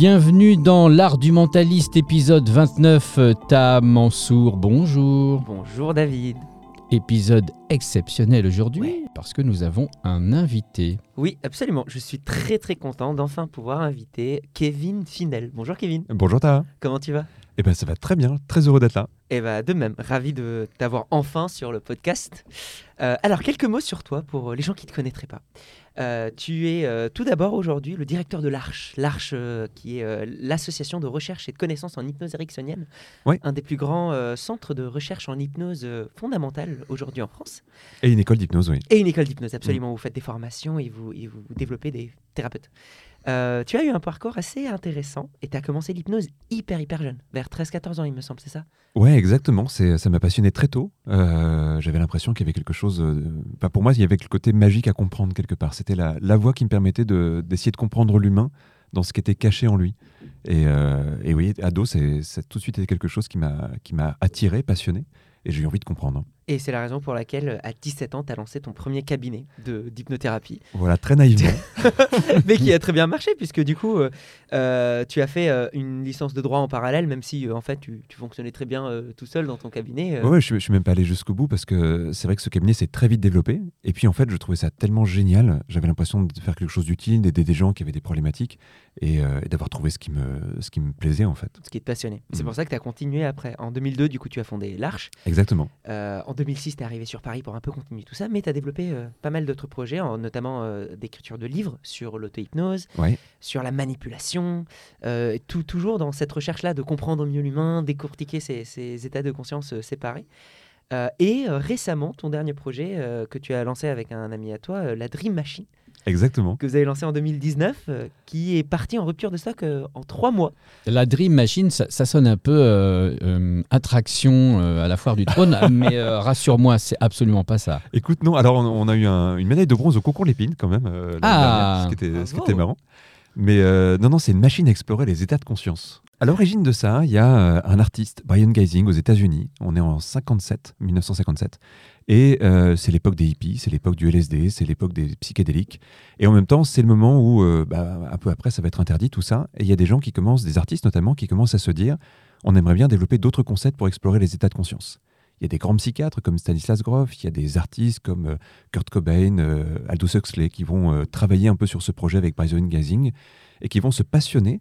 Bienvenue dans l'art du mentaliste épisode 29. Ta Mansour, bonjour. Bonjour David. Épisode exceptionnel aujourd'hui parce que nous avons un invité. Oui, absolument. Je suis très très content d'enfin pouvoir inviter Kevin Finel. Bonjour Kevin. Bonjour Ta. Comment tu vas? Eh ben ça va très bien, très heureux d'être là. Eh ben de même, ravi de t'avoir enfin sur le podcast. Euh, alors quelques mots sur toi pour les gens qui ne te connaîtraient pas. Euh, tu es euh, tout d'abord aujourd'hui le directeur de l'Arche, l'Arche euh, qui est euh, l'association de recherche et de connaissances en hypnose ericksonienne, un des plus grands euh, centres de recherche en hypnose euh, fondamentale aujourd'hui en France, Et une école d'hypnose, oui. et une école d'hypnose absolument. Vous faites des formations et vous, et vous développez des thérapeutes. Euh, tu as eu un parcours assez intéressant et tu as commencé l'hypnose hyper hyper jeune, vers 13-14 ans il me semble, c'est ça? Ouais, exactement. Ça m'a passionné très tôt. Euh, j'avais l'impression qu'il y avait quelque chose. euh, enfin, pour moi, il y avait le côté magique à comprendre quelque part. C'était la, la voie qui me permettait de, d'essayer de comprendre l'humain dans ce qui était caché en lui. Et, euh, et oui, ado, c'est, tout de suite quelque chose qui m'a attiré, passionné. Et j'ai eu envie de comprendre. Et c'est la raison pour laquelle à 17 ans tu as lancé ton premier cabinet de, d'hypnothérapie. Voilà, très naïvement. mais qui a très bien marché puisque du coup euh, euh, tu as fait euh, une licence de droit en parallèle même si euh, en fait tu, tu fonctionnais très bien euh, tout seul dans ton cabinet euh. Ouais, je, je suis même pas allé jusqu'au bout parce que c'est vrai que ce cabinet s'est très vite développé. Et puis en fait, je trouvais ça tellement génial. J'avais l'impression de faire quelque chose d'utile, d'aider des gens qui avaient des problématiques et, euh, et d'avoir trouvé ce qui, me, ce qui me plaisait en fait. ce qui te passionnait. C'est Mhm. pour ça que tu as continué après. En 2002, du coup, tu as fondé l'Arche. Exactement. Euh, en 2006, tu es arrivé sur Paris pour un peu continuer tout ça, mais tu as développé euh, pas mal d'autres projets, en- notamment euh, d'écriture de livres sur l'auto-hypnose, Ouais. sur la manipulation, euh, tout, toujours dans cette recherche-là de comprendre mieux l'humain, décortiquer ces, ces états de conscience séparés. Et récemment, ton dernier projet que tu as lancé avec un ami à toi, la Dream Machine, Exactement. que vous avez lancé en 2019, euh, qui est parti en rupture de stock euh, en trois mois. La Dream Machine, ça, ça sonne un peu euh, euh, attraction euh, à la foire du trône, mais euh, rassure-moi, c'est absolument pas ça. Écoute, non, alors on, on a eu un- une médaille de bronze au concours Lépine quand même, euh, Ah. dernière, ce qui était, ce qui était marrant. Mais euh, non, non, c'est une machine à explorer les états de conscience. À l'origine de ça, il y a euh, un artiste, Brian Geising, aux États-Unis. On est en 57, 1957. Et euh, c'est l'époque des hippies, c'est l'époque du LSD, c'est l'époque des psychédéliques. Et en même temps, c'est le moment où, euh, bah, un peu après, ça va être interdit, tout ça. Et il y a des gens qui commencent, des artistes notamment, qui commencent à se dire on aimerait bien développer d'autres concepts pour explorer les états de conscience. Il y a des grands psychiatres comme Stanislas Grof, il y a des artistes comme Kurt Cobain, Aldous Huxley qui vont travailler un peu sur ce projet avec Brian Geising et qui vont se passionner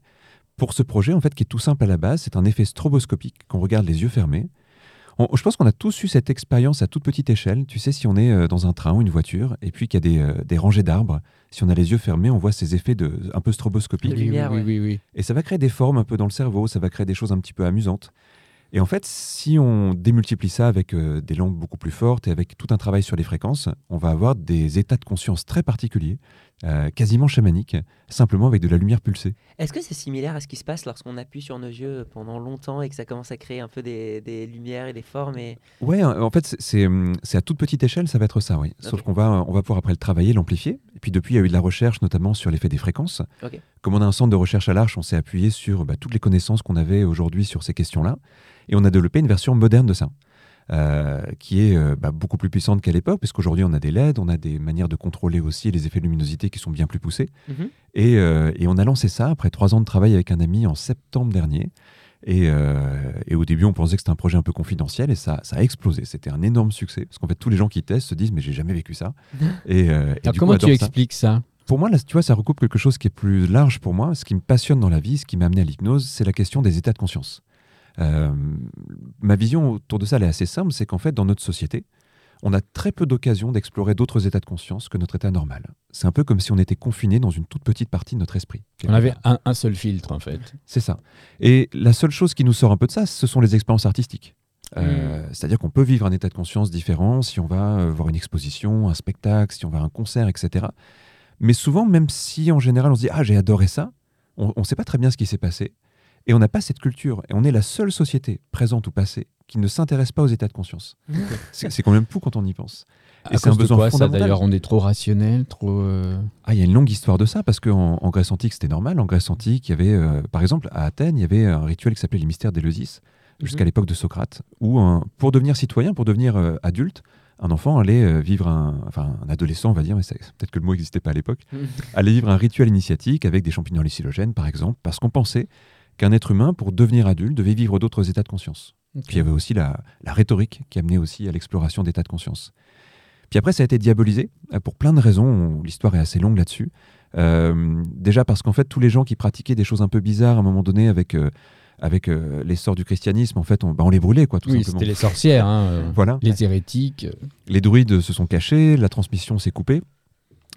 pour ce projet en fait qui est tout simple à la base. C'est un effet stroboscopique qu'on regarde les yeux fermés. On- je pense qu'on a tous eu cette expérience à toute petite échelle. Tu sais, si on est euh, dans un train ou une voiture et puis qu'il y a des, euh, des rangées d'arbres, si on a les yeux fermés, on voit ces effets de, un peu stroboscopiques. De oui, lumière, oui, oui, oui. Et ça va créer des formes un peu dans le cerveau, ça va créer des choses un petit peu amusantes. Et en fait, si on démultiplie ça avec euh, des lampes beaucoup plus fortes et avec tout un travail sur les fréquences, on va avoir des états de conscience très particuliers, euh, quasiment chamaniques, simplement avec de la lumière pulsée. Est-ce que c'est similaire à ce qui se passe lorsqu'on appuie sur nos yeux pendant longtemps et que ça commence à créer un peu des, des lumières et des formes et... Ouais, en fait, c'est- hum, c'est à toute petite échelle, ça va être ça, oui. Sauf qu'on va, on va pouvoir après le travailler, l'amplifier. Et puis depuis, il y a eu de la recherche, notamment sur l'effet des fréquences. Comme on a un centre de recherche à l'Arche, on s'est appuyé sur bah, toutes les connaissances qu'on avait aujourd'hui sur ces questions-là. Et on a développé une version moderne de ça. Euh, qui est euh, bah, beaucoup plus puissante qu'à l'époque, puisqu'aujourd'hui on a des LED, on a des manières de contrôler aussi les effets de luminosité qui sont bien plus poussés. Mhm. Et, euh, et on a lancé ça après trois ans de travail avec un ami en septembre dernier. Et, et au début, on pensait que c'était un projet un peu confidentiel et ça, ça a explosé. C'était un énorme succès parce qu'en fait, tous les gens qui testent se disent mais j'ai jamais vécu ça. Et, comment coup, tu adorent ça. expliques ça? Pour moi, là, tu vois, ça recoupe quelque chose qui est plus large pour moi. Ce qui me passionne dans la vie, ce qui m'a amené à l'hypnose, c'est la question des états de conscience. Euh, ma vision autour de ça, elle est assez simple. C'est qu'en fait, dans notre société, on a très peu d'occasions d'explorer d'autres états de conscience que notre état normal. C'est un peu comme si on était confiné dans une toute petite partie de notre esprit. On avait un, un seul filtre, en fait. C'est ça. Et la seule chose qui nous sort un peu de ça, ce sont les expériences artistiques. Euh, C'est-à-dire qu'on peut vivre un état de conscience différent si on va euh, voir une exposition, un spectacle, si on va à un concert, etc. Mais souvent, même si en général on se dit Ah, j'ai adoré ça, on ne sait pas très bien ce qui s'est passé. Et on n'a pas cette culture. Et on est la seule société, présente ou passée, qui ne s'intéresse pas aux états de conscience. C'est c'est quand même fou quand on y pense. À Et c'est un besoin quoi, fondamental. d'ailleurs On est trop rationnel, trop... euh, Ah, il y a une longue histoire de ça, parce qu'en en Grèce antique, c'était normal. En Grèce antique, il y avait, euh, par exemple, à Athènes, il y avait un rituel qui s'appelait les mystères d'Éleusis, jusqu'à Mhm. l'époque de Socrate, où un- pour devenir citoyen, pour devenir euh, adulte, un enfant allait vivre un, enfin un adolescent, on va dire, mais peut-être que le mot n'existait pas à l'époque, allait vivre un rituel initiatique avec des champignons hallucinogènes, par exemple, parce qu'on pensait qu'un être humain, pour devenir adulte, devait vivre d'autres états de conscience. Puis il y avait aussi la, la rhétorique qui amenait aussi à l'exploration d'états de conscience. Puis après, ça a été diabolisé euh, pour plein de raisons. On- L'histoire est assez longue là-dessus. Euh, déjà parce qu'en fait, tous les gens qui pratiquaient des choses un peu bizarres à un moment donné avec, euh, avec euh, l'essor du christianisme, en fait, on, bah, on les brûlait, quoi, tout Oui, simplement. c'était les sorcières, hein, Voilà. les hérétiques. Les druides se sont cachés, la transmission s'est coupée.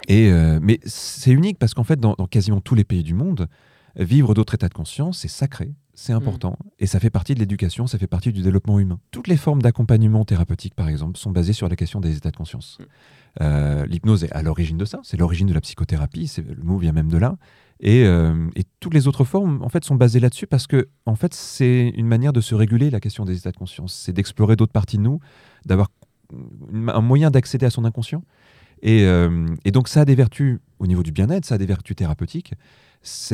Et, mais c'est unique parce qu'en fait, dans, dans quasiment tous les pays du monde, vivre d'autres états de conscience, c'est sacré, c'est important, et ça fait partie de l'éducation, ça fait partie du développement humain. Toutes les formes d'accompagnement thérapeutique, par exemple, sont basées sur la question des états de conscience. Mm. Euh, L'hypnose est à l'origine de ça, c'est l'origine de la psychothérapie, le mot vient même de là. Et, euh, et toutes les autres formes, en fait, sont basées là-dessus parce que, en fait, c'est une manière de se réguler la question des états de conscience. C'est d'explorer d'autres parties de nous, d'avoir un moyen d'accéder à son inconscient. Et, euh, et donc, ça a des vertus au niveau du bien-être, ça a des vertus thérapeutiques,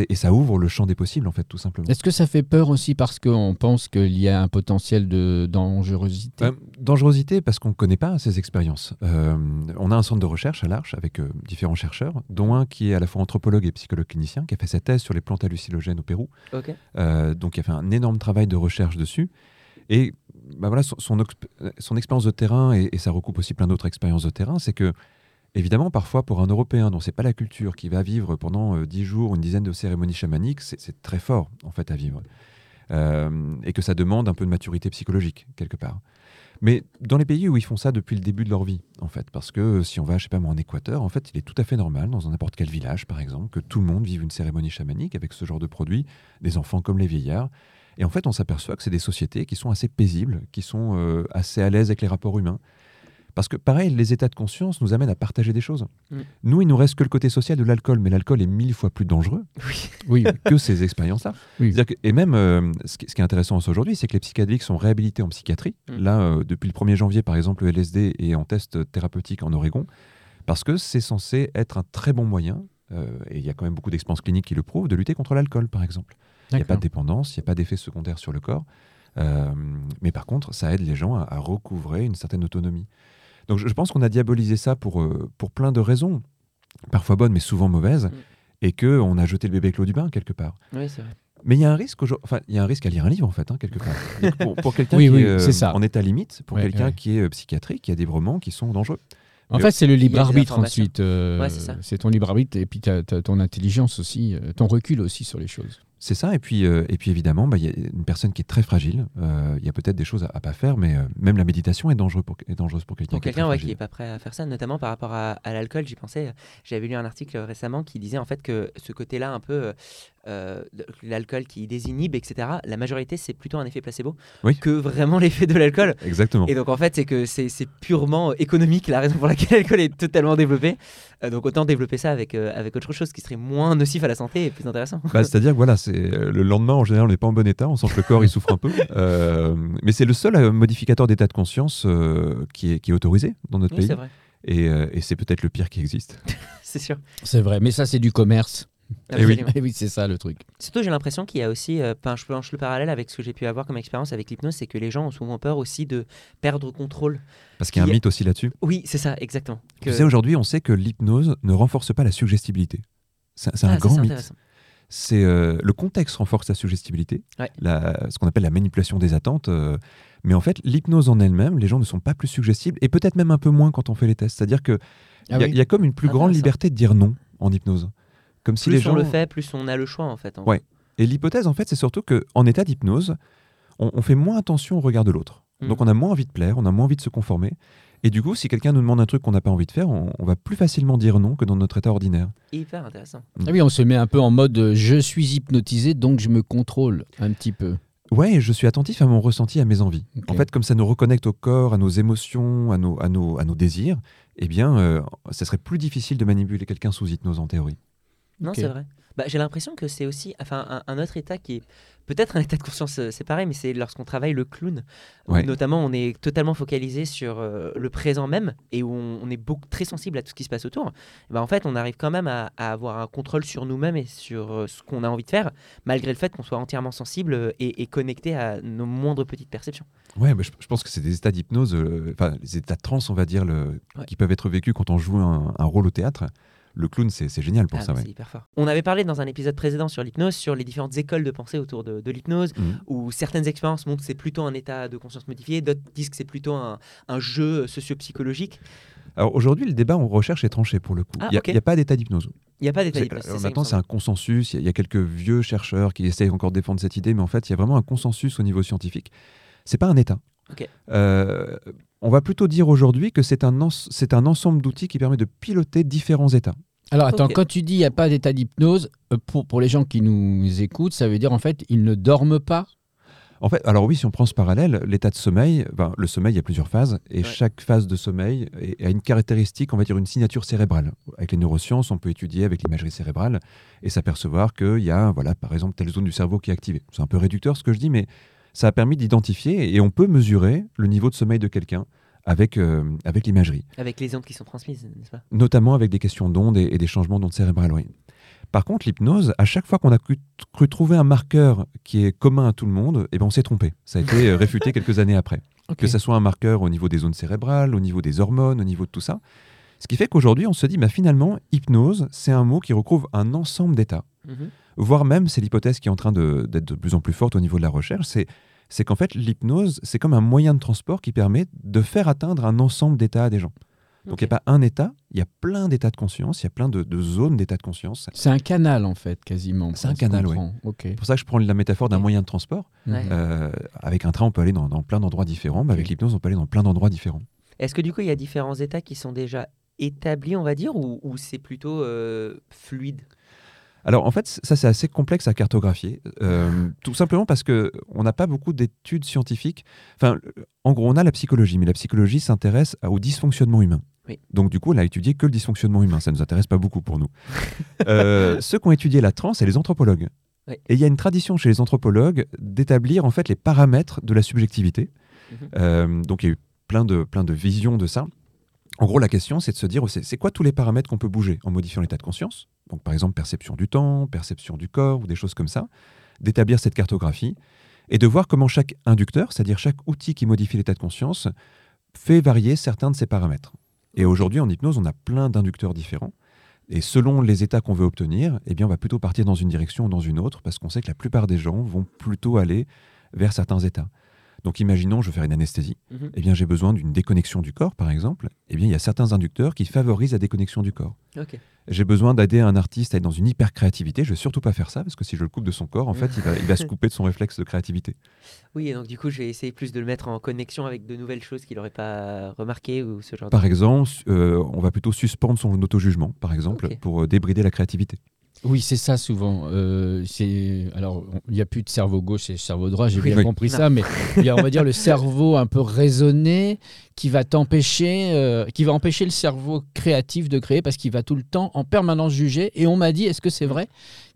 et ça ouvre le champ des possibles, en fait, tout simplement. Est-ce que ça fait peur aussi parce qu'on pense qu'il y a un potentiel de dangerosité? Euh, dangerosité parce qu'on ne connaît pas ces expériences. Euh, on a un centre de recherche à l'Arche avec euh, différents chercheurs, dont un qui est à la fois anthropologue et psychologue clinicien, qui a fait sa thèse sur les plantes hallucinogènes au Pérou. Euh, donc il a fait un énorme travail de recherche dessus. Et bah voilà, son, son, exp- son expérience de terrain, et, et ça recoupe aussi plein d'autres expériences de terrain, c'est que, évidemment, parfois pour un Européen dont c'est pas la culture, qui va vivre pendant euh, 10 jours, une dizaine de cérémonies chamaniques, c'est très fort, en fait, à vivre. Euh, et que ça demande un peu de maturité psychologique, quelque part. Mais dans les pays où ils font ça depuis le début de leur vie, en fait, parce que si on va, je sais pas moi, en Équateur, en fait, il est tout à fait normal, dans n'importe quel village, par exemple, que tout le monde vive une cérémonie chamanique avec ce genre de produit, des enfants comme les vieillards. Et en fait, on s'aperçoit que c'est des sociétés qui sont assez paisibles, qui sont euh, assez à l'aise avec les rapports humains. Parce que, pareil, les états de conscience nous amènent à partager des choses. Mm. Nous, il nous reste que le côté social de l'alcool, mais l'alcool est mille fois plus dangereux Oui. Que ces expériences-là. Oui. Et même, euh, ce, qui, est intéressant aujourd'hui, c'est que les psychédéliques sont réhabilités en psychiatrie. Mm. Là, euh, depuis le 1er janvier, par exemple, le LSD est en test thérapeutique en Oregon, parce que c'est censé être un très bon moyen, euh, et il y a quand même beaucoup d'expériences cliniques qui le prouvent, de lutter contre l'alcool, par exemple. Il n'y a pas de dépendance, il n'y a pas d'effet secondaire sur le corps. Euh, mais par contre, ça aide les gens à, à recouvrer une certaine autonomie. Donc je, pense qu'on a diabolisé ça pour, euh, pour plein de raisons, parfois bonnes, mais souvent mauvaises, Mm. et qu'on a jeté le bébé avec l'eau du bain, quelque part. Oui, c'est vrai. Mais il y a un risque, enfin, il y a un risque à lire un livre en fait, hein, quelque part. Pour pour quelqu'un Oui, qui oui, est euh, c'est ça. en état limite, pour Ouais, quelqu'un ouais. qui est euh, psychiatrique, il y a des brements qui sont dangereux. En fait, c'est le libre arbitre ensuite. euh, Ouais, c'est ça. c'est ton libre arbitre et puis t'as- t'as ton intelligence aussi, euh, ton recul aussi sur les choses. C'est ça, et puis, euh, et puis évidemment, bah, il y a une personne qui est très fragile. euh, Il y a peut-être des choses à, à pas faire, mais euh, même la méditation est, dangereux pour, est dangereuse pour quelqu'un Pour qui est très quelqu'un qui n'est pas prêt à faire ça, notamment par rapport à, à l'alcool, j'y pensais. J'avais lu un article récemment qui disait en fait que ce côté-là, un peu euh, euh, l'alcool qui désinhibe, etc., la majorité, c'est plutôt un effet placebo Oui. que vraiment l'effet de l'alcool. Exactement. Et donc en fait, c'est que c'est purement économique la raison pour laquelle l'alcool est totalement développé. Euh, donc autant développer ça avec, euh, avec autre chose qui serait moins nocif à la santé et plus intéressant. Bah, C'est-à-dire que voilà, c'est euh, le lendemain en général on n'est pas en bon état, on sent que le corps il souffre un peu, Euh, mais c'est le seul euh, modificateur d'état de conscience euh, qui, est, qui est autorisé dans notre Oui, pays, c'est vrai, et, euh, et c'est peut-être le pire qui existe. c'est sûr. C'est vrai, mais ça c'est du commerce. Eh oui. Et oui, c'est ça le truc. Surtout, j'ai l'impression qu'il y a aussi, euh, je planche le parallèle avec ce que j'ai pu avoir comme expérience avec l'hypnose, c'est que les gens ont souvent peur aussi de perdre contrôle. Parce qu'il y a un mythe aussi là-dessus. Oui, c'est ça, exactement. Que- Tu sais, aujourd'hui, on sait que l'hypnose ne renforce pas la suggestibilité. C'est Ah, un ça, grand mythe. C'est euh, le contexte renforce la suggestibilité, Ouais. la- ce qu'on appelle la manipulation des attentes. euh, mais en fait, l'hypnose en elle-même, les gens ne sont pas plus suggestibles et peut-être même un peu moins quand on fait les tests. C'est-à-dire que il Ah y, a- oui. il y a comme une plus grande liberté de dire non en hypnose. Comme si Plus les gens on le fait, plus on a le choix en fait. en Ouais. Et l'hypothèse, en fait, c'est surtout que en état d'hypnose, on, on fait moins attention au regard de l'autre. Mm. Donc on a moins envie de plaire, on a moins envie de se conformer. Et du coup, si quelqu'un nous demande un truc qu'on n'a pas envie de faire, on, on va plus facilement dire non que dans notre état ordinaire. Hyper intéressant. Ah oui, on se met un peu en mode euh, je suis hypnotisé donc je me contrôle un petit peu. Ouais, je suis attentif à mon ressenti, à mes envies. En fait, comme ça nous reconnecte au corps, à nos émotions, à nos, à nos, à nos désirs, eh bien, euh, ça serait plus difficile de manipuler quelqu'un sous hypnose en théorie. Non, c'est vrai. Bah, j'ai l'impression que c'est aussi enfin, un, un autre état qui est peut-être un état de conscience euh, c'est pareil, mais c'est lorsqu'on travaille le clown. où notamment, on est totalement focalisé sur euh, le présent même et où on, on est beaucoup, très sensible à tout ce qui se passe autour. Bah, en fait, on arrive quand même à, à avoir un contrôle sur nous-mêmes et sur euh, ce qu'on a envie de faire, malgré le fait qu'on soit entièrement sensible euh, et, et connecté à nos moindres petites perceptions. Ouais, bah, je, je pense que c'est des états d'hypnose, euh, enfin les états de transe, on va dire, le, Ouais. qui peuvent être vécus quand on joue un, un rôle au théâtre. Le clown, c'est génial pour Ah, ça. mais ouais. C'est hyper fort. On avait parlé dans un épisode précédent sur l'hypnose, sur les différentes écoles de pensée autour de, de l'hypnose. Mhm. où certaines expériences montrent que c'est plutôt un état de conscience modifié, d'autres disent que c'est plutôt un, un jeu socio-psychologique. Alors aujourd'hui, le débat en recherche est tranché pour le coup. Ah, Il n'y a, pas d'état d'hypnose. Il n'y a pas d'état d'hypnose. euh, Maintenant, c'est un consensus. Il y, a- il y a quelques vieux chercheurs qui essayent encore de défendre cette idée, mais en fait, il y a vraiment un consensus au niveau scientifique. C'est pas un état. Euh, on va plutôt dire aujourd'hui que c'est un, c'est un ensemble d'outils qui permet de piloter différents états. Alors attends, quand tu dis il n'y a pas d'état d'hypnose, euh, pour, pour les gens qui nous écoutent, ça veut dire en fait ils ne dorment pas? En fait, alors oui, si on prend ce parallèle, l'état de sommeil, ben, le sommeil, il y a plusieurs phases, et Ouais. chaque phase de sommeil est- a une caractéristique, on va dire une signature cérébrale. Avec les neurosciences, on peut étudier avec l'imagerie cérébrale et s'apercevoir qu'il y a, voilà, par exemple, telle zone du cerveau qui est activée. C'est un peu réducteur ce que je dis, mais ça a permis d'identifier et on peut mesurer le niveau de sommeil de quelqu'un avec, euh, avec l'imagerie, Avec les ondes qui sont transmises, n'est-ce pas? Notamment avec des questions d'ondes et, et des changements d'ondes cérébrales. oui. Par contre, l'hypnose, à chaque fois qu'on a cru, cru trouver un marqueur qui est commun à tout le monde, eh ben on s'est trompé. Ça a été euh, réfuté quelques années après. Que ce soit un marqueur au niveau des zones cérébrales, au niveau des hormones, au niveau de tout ça. Ce qui fait qu'aujourd'hui, on se dit, bah, finalement, hypnose, c'est un mot qui recouvre un ensemble d'états. Mhm. Voire même, c'est l'hypothèse qui est en train d'être de, plus en plus forte au niveau de la recherche, c'est c'est qu'en fait, l'hypnose, c'est comme un moyen de transport qui permet de faire atteindre un ensemble d'états à des gens. Donc, il n'y a pas un état, il y a plein d'états de conscience, il y a plein de, de zones d'états de conscience. C'est un canal en fait, quasiment. C'est un canal, oui. comprends. Ok. C'est pour ça que je prends la métaphore d'un moyen de transport. Ouais. Euh, avec un train, on peut aller dans, dans plein d'endroits différents, mais avec l'hypnose, on peut aller dans plein d'endroits différents. Est-ce que du coup, il y a différents états qui sont déjà établis, on va dire, ou, ou c'est plutôt euh, fluide? Alors en fait, ça c'est assez complexe à cartographier, euh, tout simplement parce que on n'a pas beaucoup d'études scientifiques. Enfin, en gros, on a la psychologie, mais la psychologie s'intéresse au dysfonctionnement humain. Oui. Donc du coup, elle a étudié que le dysfonctionnement humain. Ça nous intéresse pas beaucoup pour nous. Euh, ceux qui ont étudié la transe, c'est les anthropologues. Oui. Et il y a une tradition chez les anthropologues d'établir en fait les paramètres de la subjectivité. Mhm. Euh, donc il y a eu plein de, plein de visions de ça. En gros, la question, c'est de se dire, c'est quoi tous les paramètres qu'on peut bouger en modifiant l'état de conscience? Donc, par exemple, perception du temps, perception du corps ou des choses comme ça, d'établir cette cartographie et de voir comment chaque inducteur, c'est-à-dire chaque outil qui modifie l'état de conscience, fait varier certains de ces paramètres. Et aujourd'hui, en hypnose, on a plein d'inducteurs différents. Et selon les états qu'on veut obtenir, eh bien, on va plutôt partir dans une direction ou dans une autre, parce qu'on sait que la plupart des gens vont plutôt aller vers certains états. Donc imaginons, je veux faire une anesthésie, Mhm. eh bien j'ai besoin d'une déconnexion du corps, par exemple. Eh bien, il y a certains inducteurs qui favorisent la déconnexion du corps. J'ai besoin d'aider un artiste à être dans une hyper créativité. Je vais surtout pas faire ça parce que si je le coupe de son corps, en fait, il va, il va se couper de son réflexe de créativité. Oui, et donc du coup, je vais essayer plus de le mettre en connexion avec de nouvelles choses qu'il n'aurait pas remarquées ou ce genre Par de exemple, euh, on va plutôt suspendre son auto-jugement, par exemple, pour euh, débrider la créativité. Oui, c'est ça souvent. Euh, c'est alors il n'y a plus de cerveau gauche et cerveau droit. J'ai Oui, bien oui. compris ça, mais il y a, on va dire le cerveau un peu raisonné qui va t'empêcher, euh, qui va empêcher le cerveau créatif de créer parce qu'il va tout le temps en permanence juger. Et on m'a dit, est-ce que c'est vrai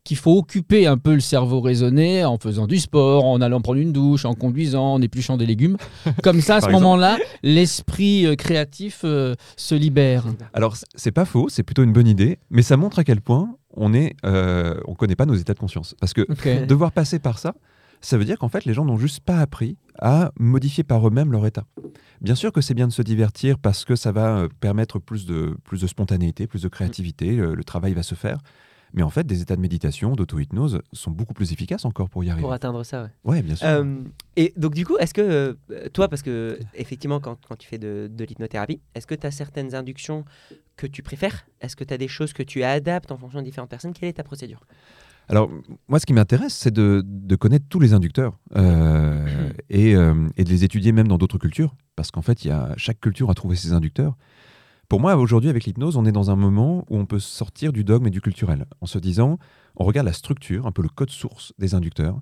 qu'il faut occuper un peu le cerveau raisonné en faisant du sport, en allant prendre une douche, en conduisant, en épluchant des légumes. Comme ça, à ce moment-là, l'esprit euh, créatif euh, se libère. Alors, c'est pas faux, c'est plutôt une bonne idée, mais ça montre à quel point on est, euh, on connaît pas nos états de conscience. Parce que devoir passer par ça, ça veut dire qu'en fait, les gens n'ont juste pas appris à modifier par eux-mêmes leur état. Bien sûr que c'est bien de se divertir parce que ça va permettre plus de, plus de spontanéité, plus de créativité, le, le travail va se faire. Mais en fait, des états de méditation, d'auto-hypnose sont beaucoup plus efficaces encore pour y arriver. pour atteindre ça. Ouais. Ouais, bien sûr. Euh, et donc du coup, est-ce que euh, toi, parce que effectivement, quand, quand tu fais de, de l'hypnothérapie, est-ce que tu as certaines inductions que tu préfères? Est-ce que tu as des choses que tu adaptes en fonction de différentes personnes? Quelle est ta procédure? Alors, moi, ce qui m'intéresse, c'est de, de connaître tous les inducteurs euh, et, euh, et de les étudier même dans d'autres cultures, parce qu'en fait, il y a, chaque culture a trouvé ses inducteurs. Pour moi, aujourd'hui, avec l'hypnose, on est dans un moment où on peut sortir du dogme et du culturel, en se disant, on regarde la structure, un peu le code source des inducteurs,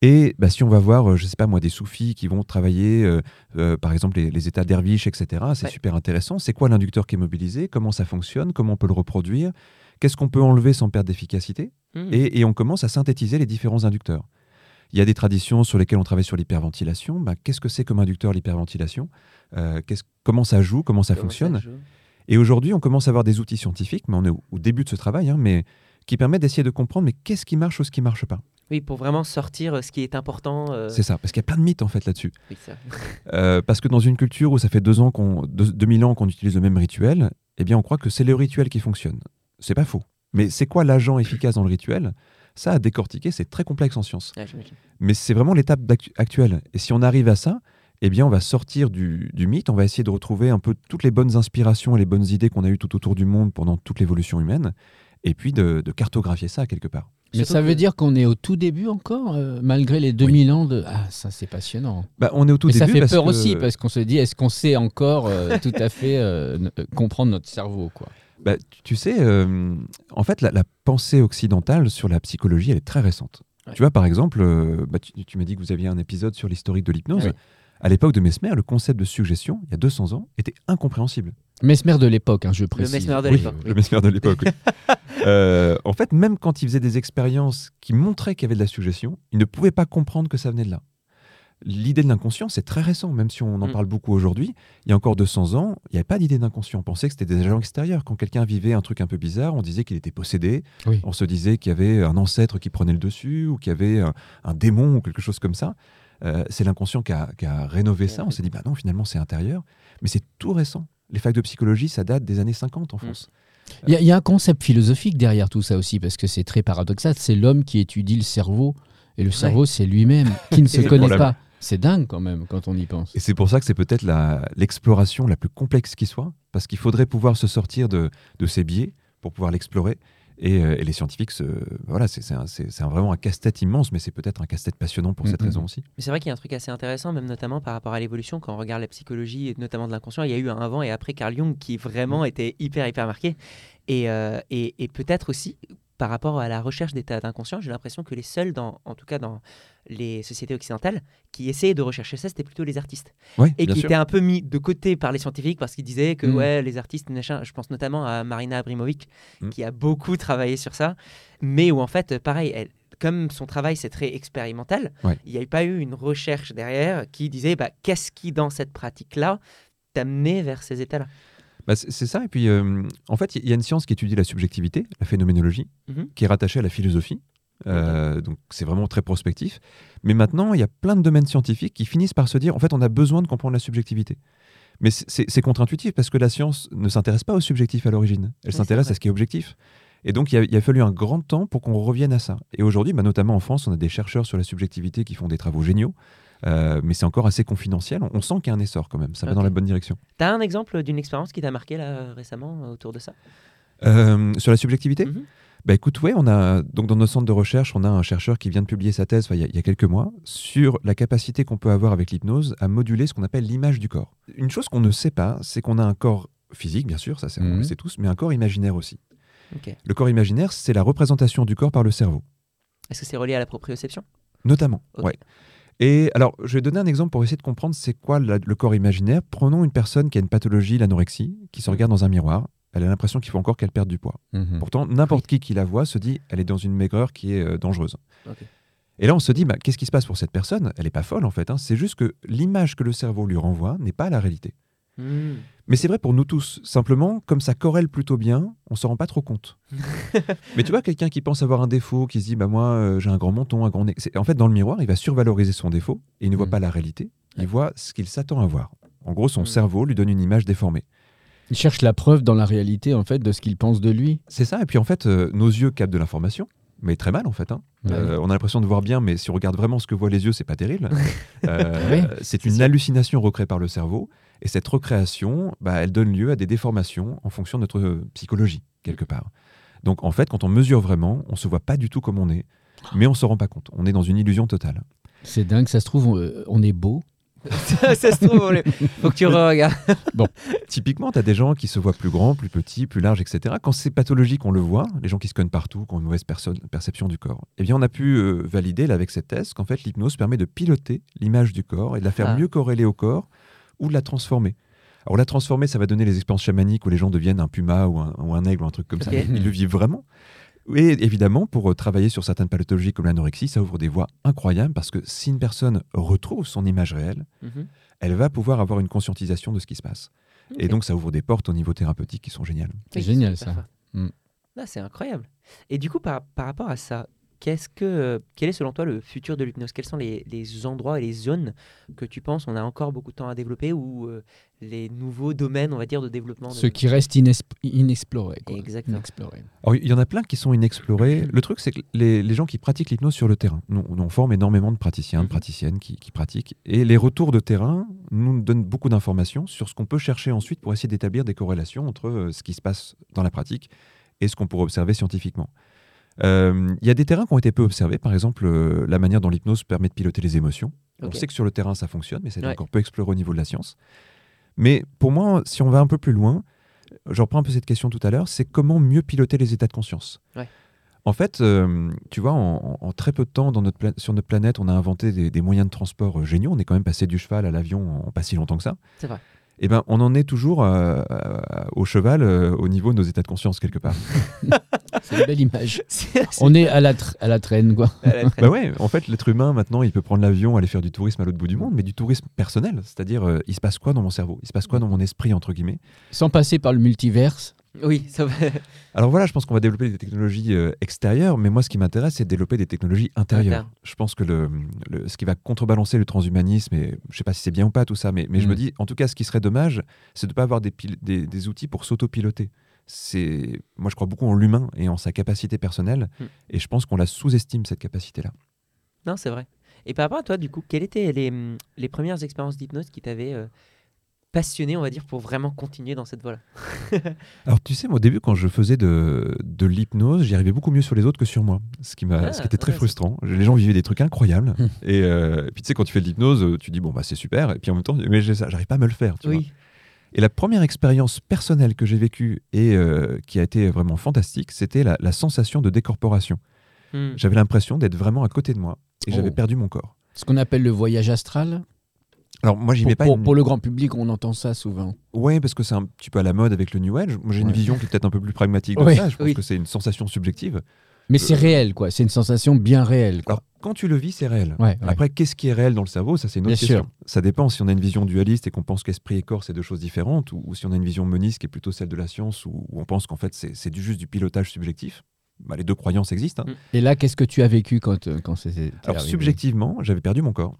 Et bah, si on va voir, euh, je sais pas moi, des soufis qui vont travailler, euh, euh, par exemple, les, les états derviches, etc., c'est Ouais. super intéressant. C'est quoi l'inducteur qui est mobilisé? Comment ça fonctionne? Comment on peut le reproduire? Qu'est-ce qu'on peut enlever sans perdre d'efficacité? Et, et on commence à synthétiser les différents inducteurs. Il y a des traditions sur lesquelles on travaille sur l'hyperventilation. Bah, Qu'est-ce que c'est comme inducteur l'hyperventilation? Euh, Comment ça joue? Comment ça Comment fonctionne? Et aujourd'hui, on commence à avoir des outils scientifiques, mais on est au, au début de ce travail, hein, mais qui permettent d'essayer de comprendre mais qu'est-ce qui marche ou ce qui marche pas? Oui, pour vraiment sortir euh, ce qui est important. euh, C'est ça, parce qu'il y a plein de mythes en fait là-dessus. oui. Euh, parce que dans une culture où ça fait deux ans qu'on, deux- 2000 ans qu'on utilise le même rituel, eh bien on croit que c'est le rituel qui fonctionne. C'est pas faux. Mais c'est quoi l'agent efficace dans le rituel? Ça, à décortiquer, c'est très complexe en science. Ouais. Mais c'est vraiment l'étape actuelle. Et si on arrive à ça, eh bien, on va sortir du, du mythe, on va essayer de retrouver un peu toutes les bonnes inspirations et les bonnes idées qu'on a eues tout autour du monde pendant toute l'évolution humaine, et puis de, de cartographier ça quelque part. Mais ça veut dire qu'on est au tout début encore, euh, malgré les 2000 ans de. Ah, ça c'est passionnant. Bah, on est au tout Mais début. ça fait parce peur que- aussi parce qu'on se dit est-ce qu'on sait encore euh, tout à fait euh, comprendre notre cerveau quoi. Bah, tu- sais, euh, en fait, la, la pensée occidentale sur la psychologie, elle est très récente. Ouais. Tu vois, par exemple, euh, bah, tu, tu m'as dit que vous aviez un épisode sur l'historique de l'hypnose. Ouais. À l'époque de Mesmer, le concept de suggestion, il y a 200 ans, était incompréhensible. Mesmer de l'époque, hein, je précise. Mesmer de Oui, l'époque. le Mesmer de l'époque. oui. Euh, en fait, même quand il faisait des expériences qui montraient qu'il y avait de la suggestion, il ne pouvait pas comprendre que ça venait de là. L'idée de l'inconscient, c'est très récent, même si on en Mm. parle beaucoup aujourd'hui. Il y a encore 200 ans, il n'y avait pas d'idée d'inconscient. On pensait que c'était des agents extérieurs. Quand quelqu'un vivait un truc un peu bizarre, on disait qu'il était possédé. Oui. On se disait qu'il y avait un ancêtre qui prenait le dessus ou qu'il y avait un, un démon ou quelque chose comme ça. Euh, c'est l'inconscient qui a, qui a rénové ça. On s'est dit, bah non, finalement, c'est intérieur. Mais c'est tout récent. Les facs de psychologie, ça date des années 50 en Mm. France. Il y, a- il y a un concept philosophique derrière tout ça aussi parce que c'est très paradoxal. C'est l'homme qui étudie le cerveau et le cerveau c'est lui-même qui ne se connaît pas. C'est dingue quand même quand on y pense. Et c'est pour ça que c'est peut-être l'exploration la, plus complexe qui soit, parce qu'il faudrait pouvoir se sortir de, de ces biais pour pouvoir l'explorer. Et, euh, et les scientifiques, se, voilà, c'est vraiment un casse-tête immense, mais c'est peut-être un casse-tête passionnant pour cette raison aussi. Mais c'est vrai qu'il y a un truc assez intéressant, même notamment par rapport à l'évolution, quand on regarde la psychologie, et notamment de l'inconscient, il y a eu un avant et après Carl Jung qui vraiment était hyper, hyper marqué. Et, euh, et, et peut-être aussi, par rapport à la recherche d'état d'inconscient, j'ai l'impression que les seuls, dans, en tout cas dans les sociétés occidentales, qui essayaient de rechercher ça, c'était plutôt les artistes. Oui, Et qui sûr. étaient un peu mis de côté par les scientifiques parce qu'ils disaient que Mm. ouais, les artistes, machin, je pense notamment à Marina Abrimovic, Mm. qui a beaucoup travaillé sur ça, mais où en fait, pareil, elle, comme son travail c'est très expérimental, Ouais. il n'y a pas eu une recherche derrière qui disait bah, qu'est-ce qui dans cette pratique-là t'amenait vers ces états-là? Bah, c'est ça. Et puis, euh, en fait, il y a une science qui étudie la subjectivité, la phénoménologie, Mhm. qui est rattachée à la philosophie. Euh, Donc, c'est vraiment très prospectif. Mais maintenant, il y a plein de domaines scientifiques qui finissent par se dire, en fait, on a besoin de comprendre la subjectivité. Mais c'est- contre-intuitif parce que la science ne s'intéresse pas au subjectif à l'origine. Elle Oui, s'intéresse à ce qui est objectif. Et donc, il y a, il a fallu un grand temps pour qu'on revienne à ça. Et aujourd'hui, bah, notamment en France, on a des chercheurs sur la subjectivité qui font des travaux géniaux. Euh, mais c'est encore assez confidentiel. On, on sent qu'il y a un essor quand même. Ça va dans la bonne direction. T'as un exemple d'une expérience qui t'a marqué là récemment euh, autour de ça? Euh, sur la subjectivité? Mhm. Bah écoute, ouais, on a donc dans notre centre de recherche, on a un chercheur qui vient de publier sa thèse il y, a- il y a quelques mois sur la capacité qu'on peut avoir avec l'hypnose à moduler ce qu'on appelle l'image du corps. Une chose qu'on ne sait pas, c'est qu'on a un corps physique, bien sûr, ça c'est, on Mhm. le sait tous, mais un corps imaginaire aussi. Le corps imaginaire, c'est la représentation du corps par le cerveau, Est-ce que c'est relié à la proprioception? Notamment. Ok. Ouais. Et alors, je vais donner un exemple pour essayer de comprendre c'est quoi la- le corps imaginaire. Prenons une personne qui a une pathologie, l'anorexie, qui se regarde dans un miroir. Elle a l'impression qu'il faut encore qu'elle perde du poids. Mhm. Pourtant, n'importe qui qui la voit se dit elle est dans une maigreur qui est euh, dangereuse. Et là, on se dit bah, qu'est-ce qui se passe pour cette personne? Elle n'est pas folle en fait. hein. C'est juste que l'image que le cerveau lui renvoie n'est pas la réalité. Mais c'est vrai pour nous tous. Simplement, comme ça corrèle plutôt bien, on s'en rend pas trop compte. Mais tu vois, quelqu'un qui pense avoir un défaut, qui se dit bah moi euh, j'ai un grand menton, un grand nez. En fait, dans le miroir, il va survaloriser son défaut et il ne voit Mm. pas la réalité. Il Ouais. voit ce qu'il s'attend à voir. En gros, son Mm. cerveau lui donne une image déformée. Il cherche la preuve dans la réalité en fait de ce qu'il pense de lui. C'est ça. Et puis en fait, euh, nos yeux captent de l'information, mais très mal en fait. hein. Ouais. Euh, on a l'impression de voir bien, mais si on regarde vraiment ce que voient les yeux, c'est pas terrible. Euh, Oui, c'est une hallucination recréée par le cerveau, et cette recréation, bah, elle donne lieu à des déformations en fonction de notre euh, psychologie quelque part. Donc en fait, quand on mesure vraiment, on se voit pas du tout comme on est, mais on se rend pas compte. On est dans une illusion totale. C'est dingue, ça se trouve on, euh, on est beau ça, ça se trouve, on le- faut que tu regardes. Typiquement, tu as des gens qui se voient plus grands, plus petits, plus larges, etc. Quand c'est pathologique, on le voit, les gens qui se cognent partout, qui ont une mauvaise perception du corps. Eh bien, on a pu euh, valider là, avec cette thèse qu'en fait, l'hypnose permet de piloter l'image du corps et de la faire Ah. mieux corréler au corps ou de la transformer. Alors, la transformer, ça va donner les expériences chamaniques où les gens deviennent un puma ou un, ou un aigle ou un truc comme ça. Ils le vivent vraiment. Et évidemment, pour euh, travailler sur certaines pathologies comme l'anorexie, ça ouvre des voies incroyables parce que si une personne retrouve son image réelle, Mhm. elle va pouvoir avoir une conscientisation de ce qui se passe. Et donc, ça ouvre des portes au niveau thérapeutique qui sont géniales. C'est génial, ça. Mm. Ah, c'est incroyable. Et du coup, par, par rapport à ça, qu'est-ce que, euh, quel est selon toi le futur de l'hypnose? Quels sont les, les endroits et les zones que tu penses on a encore beaucoup de temps à développer ou euh, les nouveaux domaines, on va dire, de développement de- Ceux qui restent inexplorés. quoi. Exactement. Inexplorés. Alors, il y en a plein qui sont inexplorés. Le truc, c'est que les, les gens qui pratiquent l'hypnose sur le terrain, nous, on forme énormément de praticiens, de Mhm. praticiennes qui, qui pratiquent. Et les retours de terrain nous donnent beaucoup d'informations sur ce qu'on peut chercher ensuite pour essayer d'établir des corrélations entre euh, ce qui se passe dans la pratique et ce qu'on pourrait observer scientifiquement. Euh, Il y a des terrains qui ont été peu observés, par exemple euh, la manière dont l'hypnose permet de piloter les émotions. On sait que sur le terrain ça fonctionne, mais c'est Ouais. encore peu exploré au niveau de la science. Mais pour moi, si on va un peu plus loin, je reprends un peu cette question tout à l'heure, c'est comment mieux piloter les états de conscience. Ouais. En fait, euh, tu vois, en, en très peu de temps dans notre pla- sur notre planète, on a inventé des, des moyens de transport euh, géniaux. On est quand même passé du cheval à l'avion en pas si longtemps que ça. C'est vrai. Et ben, on en est toujours euh, euh, au cheval euh, au niveau de nos états de conscience quelque part. C'est une belle image. C'est- c'est- On est à la, à la traîne, quoi. à la traîne. bah ouais, en fait, l'être humain maintenant, il peut prendre l'avion, aller faire du tourisme à l'autre bout du monde, mais du tourisme personnel, c'est-à-dire euh, il se passe quoi dans mon cerveau, il se passe quoi dans mon esprit entre guillemets? Sans passer par le multiverse. Oui, ça va. Alors voilà, je pense qu'on va développer des technologies euh, extérieures, mais moi, ce qui m'intéresse, c'est de développer des technologies intérieures. Je pense que le, le- ce qui va contrebalancer le transhumanisme, et je sais pas si c'est bien ou pas tout ça, mais, mais je Mm. me dis, en tout cas, ce qui serait dommage, c'est de ne pas avoir des, des, des outils pour s'autopiloter. C'est, moi, je crois beaucoup en l'humain et en sa capacité personnelle, Mm. et je pense qu'on la sous-estime cette capacité-là. Non, c'est vrai. Et par rapport à toi, du coup, quelles étaient les, les premières expériences d'hypnose qui t'avaient euh, passionné, on va dire, pour vraiment continuer dans cette voie-là Alors, tu sais, moi, au début, quand je faisais de, de l'hypnose, j'y arrivais beaucoup mieux sur les autres que sur moi. Ce qui, m'a, Ah, ce qui était très frustrant. Les gens vivaient des trucs incroyables. Hmm. et, euh, puis, tu sais, quand tu fais de l'hypnose, tu dis, bon, bah, c'est super. Et puis, en même temps, mais j'arrive pas à me le faire. Tu vois. Oui. Et la première expérience personnelle que j'ai vécue et euh, qui a été vraiment fantastique, c'était la, la sensation de décorporation. Hum. J'avais l'impression d'être vraiment à côté de moi et Oh. j'avais perdu mon corps. Ce qu'on appelle le voyage astral. Alors, moi, j'y Pour, mets pas pour- une... pour le grand public, on entend ça souvent. Ouais, parce que c'est un petit peu à la mode avec le New Age. Moi, j'ai une Ouais. vision qui est peut-être un peu plus pragmatique de Ouais. ça. Je pense Oui. que c'est une sensation subjective. Mais c'est réel, quoi. C'est une sensation bien réelle. Quoi. Alors, quand tu le vis, c'est réel. Ouais. Après, qu'est-ce qui est réel dans le cerveau? Ça, c'est une autre Bien question. sûr. Ça dépend si on a une vision dualiste et qu'on pense qu'esprit et corps, c'est deux choses différentes, ou, ou si on a une vision moniste qui est plutôt celle de la science, où, où on pense qu'en fait, c'est juste du pilotage subjectif. Bah, les deux croyances existent. hein. Mm. Et là, qu'est-ce que tu as vécu quand, euh, quand c'était Alors, subjectivement, j'avais perdu mon corps.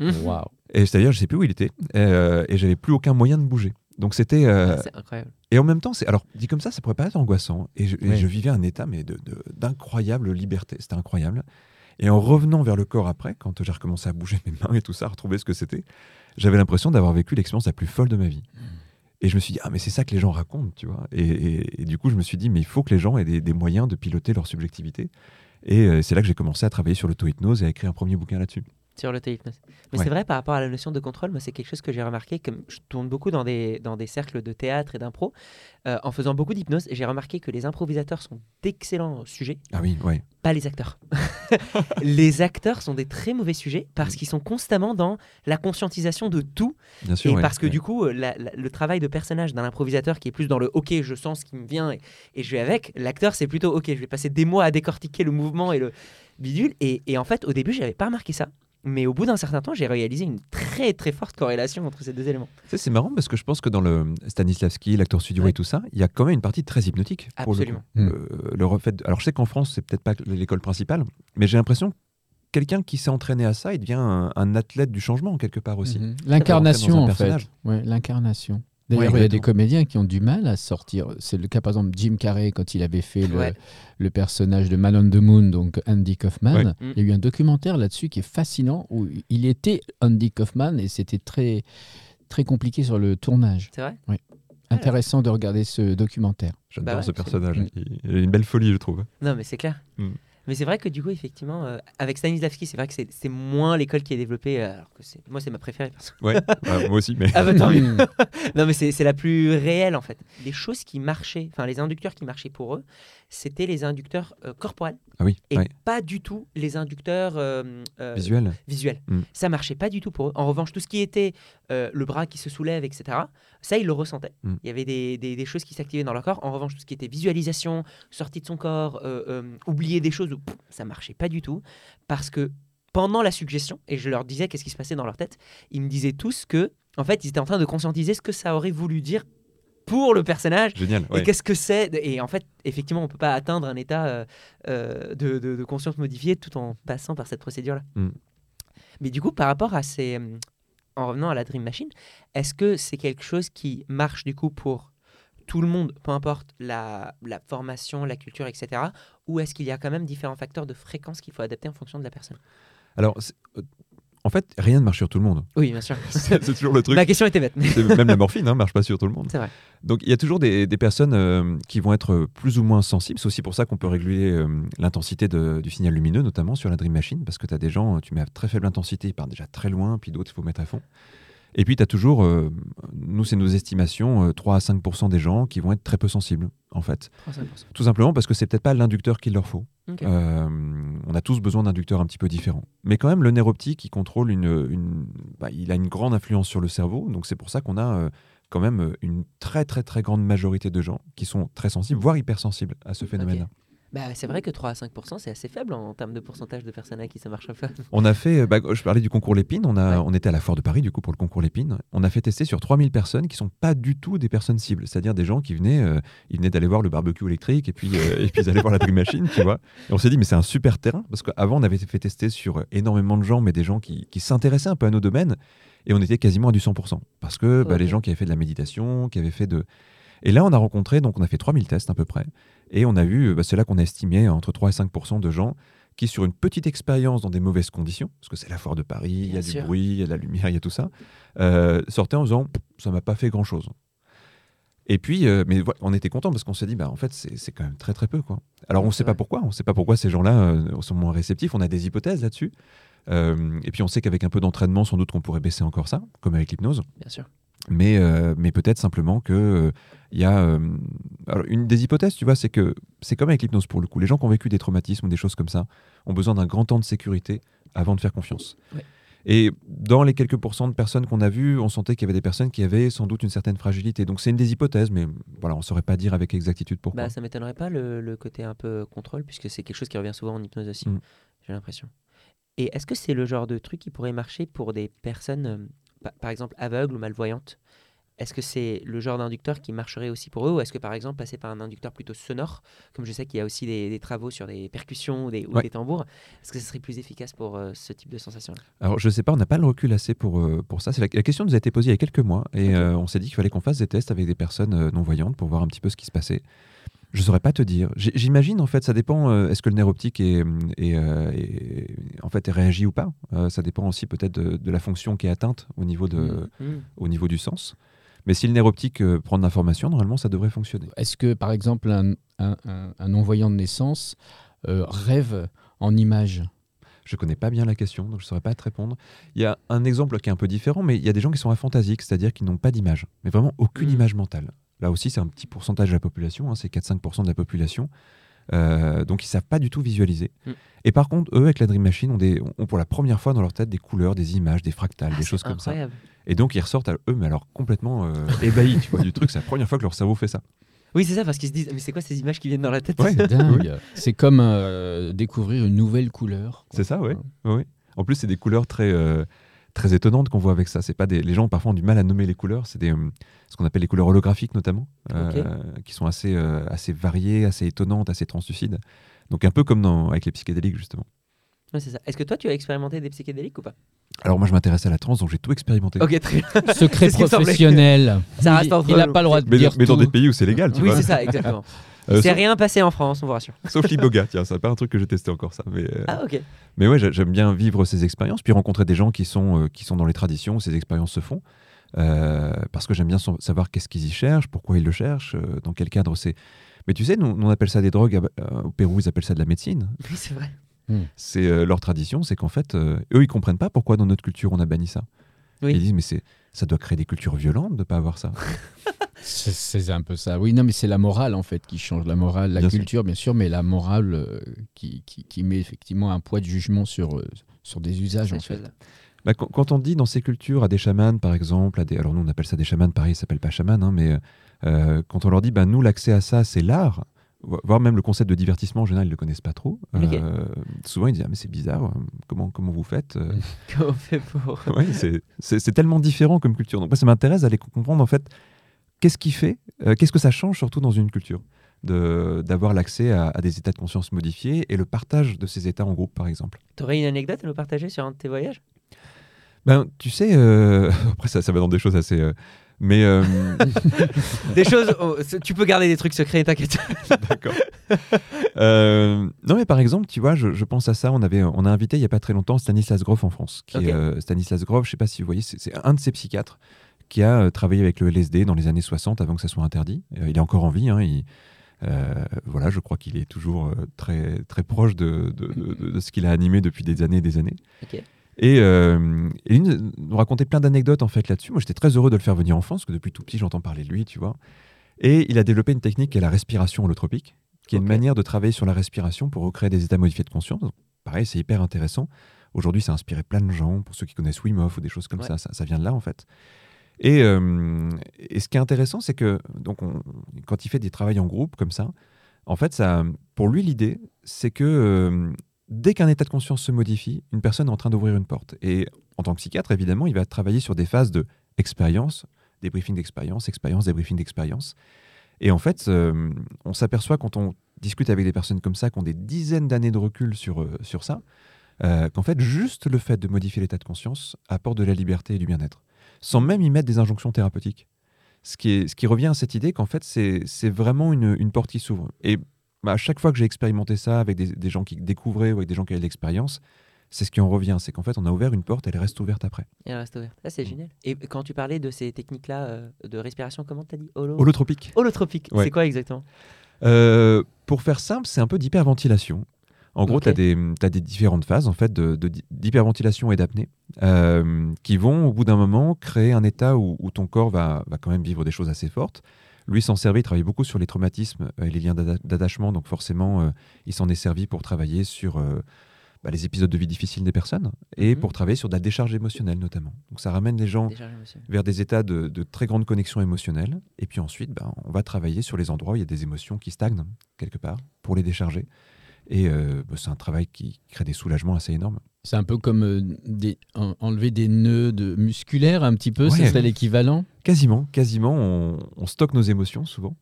Waouh. Et c'est-à-dire, je sais plus où il était, euh, et j'avais plus aucun moyen de bouger. Donc c'était. euh, Ah, C'est incroyable. et en même temps, c'est alors dit comme ça, ça pourrait pas être angoissant. Et je, et Ouais. je vivais un état mais de- de- d'incroyable liberté. C'était incroyable. Et en revenant vers le corps après, quand j'ai recommencé à bouger mes mains et tout ça, à retrouver ce que c'était, j'avais l'impression d'avoir vécu l'expérience la plus folle de ma vie. Et je me suis dit, ah, mais c'est ça que les gens racontent, tu vois. Et, et- et du coup, je me suis dit, mais il faut que les gens aient des, des moyens de piloter leur subjectivité. Et euh, c'est là que j'ai commencé à travailler sur l'auto-hypnose et à écrire un premier bouquin là-dessus. Sur le hypnose. Mais Ouais. c'est vrai par rapport à la notion de contrôle, moi c'est quelque chose que j'ai remarqué, comme je tourne beaucoup dans des, dans des cercles de théâtre et d'impro, euh, en faisant beaucoup d'hypnose, j'ai remarqué que les improvisateurs sont d'excellents sujets, Ah oui, ouais. pas les acteurs. les acteurs sont des très mauvais sujets parce qu'ils sont constamment dans la conscientisation de tout Bien sûr. et ouais, parce que ouais. du coup, euh, la- la- le travail de personnage d'un improvisateur qui est plus dans le OK, je sens ce qui me vient et, et je vais avec, l'acteur c'est plutôt OK, je vais passer des mois à décortiquer le mouvement et le bidule. Et, et en fait, au début, j'avais pas remarqué ça. Mais au bout d'un certain temps, j'ai réalisé une très très forte corrélation entre ces deux éléments. C'est marrant parce que je pense que dans le Stanislavski, l'acteur studio Ouais. et tout ça, il y a quand même une partie très hypnotique. Pour le, coup. Absolument. Mm. Euh, le refait de- Alors je sais qu'en France, c'est peut-être pas l'école principale, mais j'ai l'impression que quelqu'un qui s'est entraîné à ça, il devient un, un athlète du changement quelque part aussi. Mhm. L'incarnation, en fait. personnage. Ouais, L'incarnation. D'ailleurs, Ouais, il y a des comédiens qui ont du mal à sortir. C'est le cas, par exemple, Jim Carrey, quand il avait fait le, Ouais. le personnage de Man on the Moon, donc Andy Kaufman. Ouais. Il y a eu un documentaire là-dessus qui est fascinant, où il était Andy Kaufman et c'était très, très compliqué sur le tournage. C'est vrai? Intéressant de regarder ce documentaire. J'adore Bah ouais, ce personnage. Mm. Il, il a une belle folie, je trouve. Non, mais c'est clair. Mm. Mais c'est vrai que du coup, effectivement, euh, avec Stanislavski, c'est vrai que c'est c'est moins l'école qui est développée. euh, alors que c'est- moi, c'est ma préférée. perso. Ouais, ouais, moi aussi, mais Ah bah mieux. Mm. Non, mais c'est c'est la plus réelle en fait. Les choses qui marchaient, enfin les inducteurs qui marchaient pour eux, c'était les inducteurs euh, corporels ah oui, et ouais. pas du tout les inducteurs euh, euh, visuel. visuels. Mm. Ça marchait pas du tout pour eux. En revanche, tout ce qui était le bras qui se soulève, etc., ça, ils le ressentaient. Mm. Il y avait des, des- des choses qui s'activaient dans leur corps. En revanche, tout ce qui était visualisation, sortie de son corps, oublier des choses, pff, ça marchait pas du tout. Parce que pendant la suggestion, et je leur disais qu'est-ce qui se passait dans leur tête, ils me disaient tous que, en fait, ils étaient en train de conscientiser ce que ça aurait voulu dire pour le personnage Génial. et ouais. qu'est-ce que c'est Et en fait, effectivement, on peut pas atteindre un état euh, euh, de, de- de conscience modifiée tout en passant par cette procédure-là. Mm. Mais du coup, par rapport à ces... En revenant à la Dream Machine, est-ce que c'est quelque chose qui marche du coup pour tout le monde, peu importe la, la formation, la culture, etc. Ou est-ce qu'il y a quand même différents facteurs de fréquence qu'il faut adapter en fonction de la personne? Alors, en fait, rien ne marche sur tout le monde. Oui, bien sûr. c'est toujours le truc. Ma question était bête. C'est- Même la morphine ne marche pas sur tout le monde. C'est vrai. Donc il y a toujours des, des personnes euh, qui vont être plus ou moins sensibles. C'est aussi pour ça qu'on peut réguler euh, l'intensité du signal lumineux, notamment sur la Dream Machine, parce que tu as des gens, tu mets à très faible intensité, ils partent déjà très loin, puis d'autres, il faut mettre à fond. Et puis tu as toujours, euh, nous c'est nos estimations, euh, 3 à 5% des gens qui vont être très peu sensibles, en fait. 35%. Tout simplement parce que c'est peut-être pas l'inducteur qu'il leur faut. Euh, on a tous besoin d'inducteurs un petit peu différents. Mais quand même, le nerf optique, il contrôle une, une- bah, il a une grande influence sur le cerveau. Donc c'est pour ça qu'on a euh, quand même euh, une très très très grande majorité de gens qui sont très sensibles, voire hypersensibles à ce phénomène-là. Bah, c'est vrai que 3 à 5%, c'est assez faible en termes de pourcentage de personnes à qui ça marche pas. On a fait, euh, bah, je parlais du concours Lépine, on, a, Ouais. on était à la Foire de Paris du coup pour le concours Lépine. On a fait tester sur 3000 personnes qui sont pas du tout des personnes cibles, c'est-à-dire des gens qui venaient, euh, ils venaient d'aller voir le barbecue électrique et puis, euh, et puis ils allaient voir la Dream Machine, tu vois. Et on s'est dit, mais c'est un super terrain parce qu'avant on avait fait tester sur euh, énormément de gens, mais des gens qui, qui s'intéressaient un peu à nos domaines et on était quasiment à du 100% parce que bah, les gens qui avaient fait de la méditation, qui avaient fait de. Et là, on a rencontré, donc on a fait 3000 tests à peu près, et on a vu, bah, c'est là qu'on a estimé entre 3 et 5% de gens qui, sur une petite expérience dans des mauvaises conditions, parce que c'est la foire de Paris, il y a du bruit, il y a de la lumière, il y a tout ça, euh, sortaient en disant ça m'a pas fait grand chose. Et puis, euh, mais voilà, on était content parce qu'on s'est dit, bah, en fait, c'est quand même très très peu. Quoi. Alors, on ne sait pas pourquoi, on ne sait pas pourquoi ces gens-là euh, sont moins réceptifs, on a des hypothèses là-dessus. Et puis, on sait qu'avec un peu d'entraînement, sans doute qu'on pourrait baisser encore ça, comme avec l'hypnose. Bien sûr. Mais, euh, mais peut-être simplement que euh, il y a euh, alors une des hypothèses, tu vois, c'est que c'est comme avec l'hypnose pour le coup. Les gens qui ont vécu des traumatismes ou des choses comme ça ont besoin d'un grand temps de sécurité avant de faire confiance. Ouais. Et dans les quelques pourcents de personnes qu'on a vues, on sentait qu'il y avait des personnes qui avaient sans doute une certaine fragilité. Donc c'est une des hypothèses, mais voilà, on ne saurait pas dire avec exactitude pourquoi. Bah, ça m'étonnerait pas le, le côté un peu contrôle, puisque c'est quelque chose qui revient souvent en hypnose aussi, Mm. j'ai l'impression. Et est-ce que c'est le genre de truc qui pourrait marcher pour des personnes, euh, par exemple, aveugles ou malvoyantes Est-ce que c'est le genre d'inducteur qui marcherait aussi pour eux Ou est-ce que, par exemple, passer par un inducteur plutôt sonore, comme je sais qu'il y a aussi des, des travaux sur des percussions ou des, ou Ouais. des tambours, est-ce que ce serait plus efficace pour euh, ce type de sensation Alors, je sais pas, on n'a pas le recul assez pour, euh, pour ça. La, la question nous a été posée il y a quelques mois et euh, on s'est dit qu'il fallait qu'on fasse des tests avec des personnes non-voyantes pour voir un petit peu ce qui se passait. Je saurais pas te dire. J'imagine, en fait, ça dépend. euh, Est-ce que le nerf optique est, est, euh, est- en fait, est réagi ou pas Euh, Ça dépend aussi peut-être de, de la fonction qui est atteinte au niveau, de, Mm. au niveau du sens. Mais si le nerf optique euh, prend de l'information, normalement, ça devrait fonctionner. Est-ce que, par exemple, un, un- un- un non-voyant de naissance euh, rêve en images Je connais pas bien la question, donc je saurais pas te répondre. Il y a un exemple qui est un peu différent, mais il y a des gens qui sont aphantasiques, c'est-à-dire qui n'ont pas d'image, mais vraiment aucune Mm. image mentale. Là aussi, c'est un petit pourcentage de la population, hein, c'est 4-5% de la population. Euh, donc ils savent pas du tout visualiser. Mm. Et par contre, eux, avec la Dream Machine, ont, des, ont pour la première fois dans leur tête des couleurs, des images, des fractales, Ah, des choses comme ça. Et donc ils ressortent à eux, mais alors complètement euh, ébahis, tu vois, du truc. C'est la première fois que leur cerveau fait ça. Oui, c'est ça, parce qu'ils se disent, mais c'est quoi ces images qui viennent dans la tête? Ouais. C'est comme euh, découvrir une nouvelle couleur. C'est ça. Ouais, ouais. En plus, c'est des couleurs très, euh, très étonnantes qu'on voit avec ça. C'est pas des... Les gens parfois ont du mal à nommer les couleurs. C'est des, euh, ce qu'on appelle les couleurs holographiques notamment, euh, qui sont assez, euh, assez variées, assez étonnantes, assez translucides. Donc un peu comme dans, avec les psychédéliques justement. Ouais, c'est ça. Est-ce que toi, tu as expérimenté des psychédéliques ou pas? Alors moi, je m'intéresse à la trance, donc j'ai tout expérimenté. Ok, très bien. Secret professionnel. Ça reste Il- entre Il n'a pas le droit de Mais, dire mais dans des pays où c'est légal, tu Oui, vois. c'est ça, exactement. Euh, c'est sauf, rien passé en France, on vous rassure. sauf l'iboga, tiens, c'est pas un truc que j'ai testé encore ça. Mais, euh, Ah, ok. Mais ouais, j'a- j'aime bien vivre ces expériences, puis rencontrer des gens qui sont, euh, qui sont dans les traditions où ces expériences se font. euh, parce que j'aime bien savoir qu'est-ce qu'ils y cherchent, pourquoi ils le cherchent, euh, dans quel cadre c'est. Mais tu sais, nous, on appelle ça des drogues, euh, au Pérou ils appellent ça de la médecine. Oui, c'est vrai. C'est euh, leur tradition, c'est qu'en fait, euh, eux ils comprennent pas pourquoi dans notre culture on a banni ça. Oui. Ils disent mais c'est ça doit créer des cultures violentes de pas avoir ça. C'est- un peu ça. Oui, non, mais c'est la morale en fait qui change. La morale, la Bien sûr. culture, bien sûr, mais la morale euh, qui, qui, qui met effectivement un poids de jugement sur, euh, sur des usages en fait. Bah, quand, quand on dit dans ces cultures à des chamans, par exemple, à des, alors nous on appelle ça des chamans, pareil, ils s'appellent pas chamans, hein, mais euh, quand on leur dit, bah, nous l'accès à ça, c'est l'art, vo- voire même le concept de divertissement, en général, ils le connaissent pas trop. Euh, souvent ils disent, ah, mais c'est bizarre, comment, comment vous faites Euh, Comment on fait pour. ouais, c'est- c'est c'est tellement différent comme culture. Donc moi, ça m'intéresse d'aller comprendre en fait qu'est-ce qui fait, euh, qu'est-ce que ça change surtout dans une culture d'avoir l'accès à, à des états de conscience modifiés et le partage de ces états en groupe, par exemple? T'aurais une anecdote à nous partager sur un de tes voyages? Ben, tu sais, euh, après ça, ça va dans des choses assez... euh, mais euh, Des choses. oh, tu peux garder des trucs secrets, t'inquiète. D'accord. Non, mais par exemple, tu vois, je, je pense à ça. On, avait, on a invité il n'y a pas très longtemps Stanislas Grof en France. Qui est, Stanislas Grof, je ne sais pas si vous voyez, c'est un de ces psychiatres qui a euh, travaillé avec le LSD dans les années 60 avant que ça soit interdit. Euh, il est encore en vie. hein, il- euh, voilà, je crois qu'il est toujours très, très proche de, de- de- de ce qu'il a animé depuis des années et des années. Et, euh, et lui nous racontait plein d'anecdotes en fait là-dessus. Moi, j'étais très heureux de le faire venir en France, parce que depuis tout petit, j'entends parler de lui, tu vois. Et il a développé une technique qui est la respiration holotropique, qui est une manière de travailler sur la respiration pour recréer des états modifiés de conscience. Donc, pareil, c'est hyper intéressant. Aujourd'hui, ça a inspiré plein de gens. Pour ceux qui connaissent Wim Hof ou des choses comme Ouais. ça, ça, ça vient de là en fait. Et, euh, et ce qui est intéressant, c'est que donc on- quand il fait des travaux en groupe comme ça, en fait, ça, pour lui, l'idée, c'est que euh, dès qu'un état de conscience se modifie, une personne est en train d'ouvrir une porte. Et en tant que psychiatre, évidemment, il va travailler sur des phases de expérience, débriefing d'expérience, expérience, débriefing d'expérience. Et en fait, euh, on s'aperçoit quand on discute avec des personnes comme ça, qui ont des dizaines d'années de recul sur, sur ça, qu'en fait, juste le fait de modifier l'état de conscience apporte de la liberté et du bien-être, sans même y mettre des injonctions thérapeutiques. Ce qui, est, ce qui revient à cette idée qu'en fait, c'est vraiment une, une porte qui s'ouvre. Et bah, à chaque fois que j'ai expérimenté ça avec des, des gens qui découvraient ou avec des gens qui avaient de l'expérience, c'est ce qui en revient. C'est qu'en fait, on a ouvert une porte, elle reste ouverte après. Elle reste ouverte. Ah, c'est génial. Et quand tu parlais de ces techniques-là euh, de respiration, comment t'as dit? Holo... Holotropique. Holotropique. Ouais. C'est quoi exactement? Euh, pour faire simple, c'est un peu d'hyperventilation. En gros, Ok. tu as, des différentes phases en fait, de- de- d'hyperventilation et d'apnée euh, qui vont, au bout d'un moment, créer un état où, où ton corps va, va quand même vivre des choses assez fortes. Lui s'en servait, il travaille beaucoup sur les traumatismes et les liens d'atta- d'attachement, donc forcément, euh, il s'en est servi pour travailler sur euh, bah, les épisodes de vie difficiles des personnes et Mhm. pour travailler sur de la décharge émotionnelle notamment. Donc ça ramène les gens vers des états de, de très grande connexion émotionnelle. Et puis ensuite, ben, on va travailler sur les endroits où il y a des émotions qui stagnent quelque part pour les décharger. Et euh, ben, c'est un travail qui crée des soulagements assez énormes. C'est un peu comme euh, des, en- enlever des nœuds de musculaires, un petit peu, Ouais. ça serait l'équivalent? Quasiment, quasiment, on, on stocke nos émotions souvent.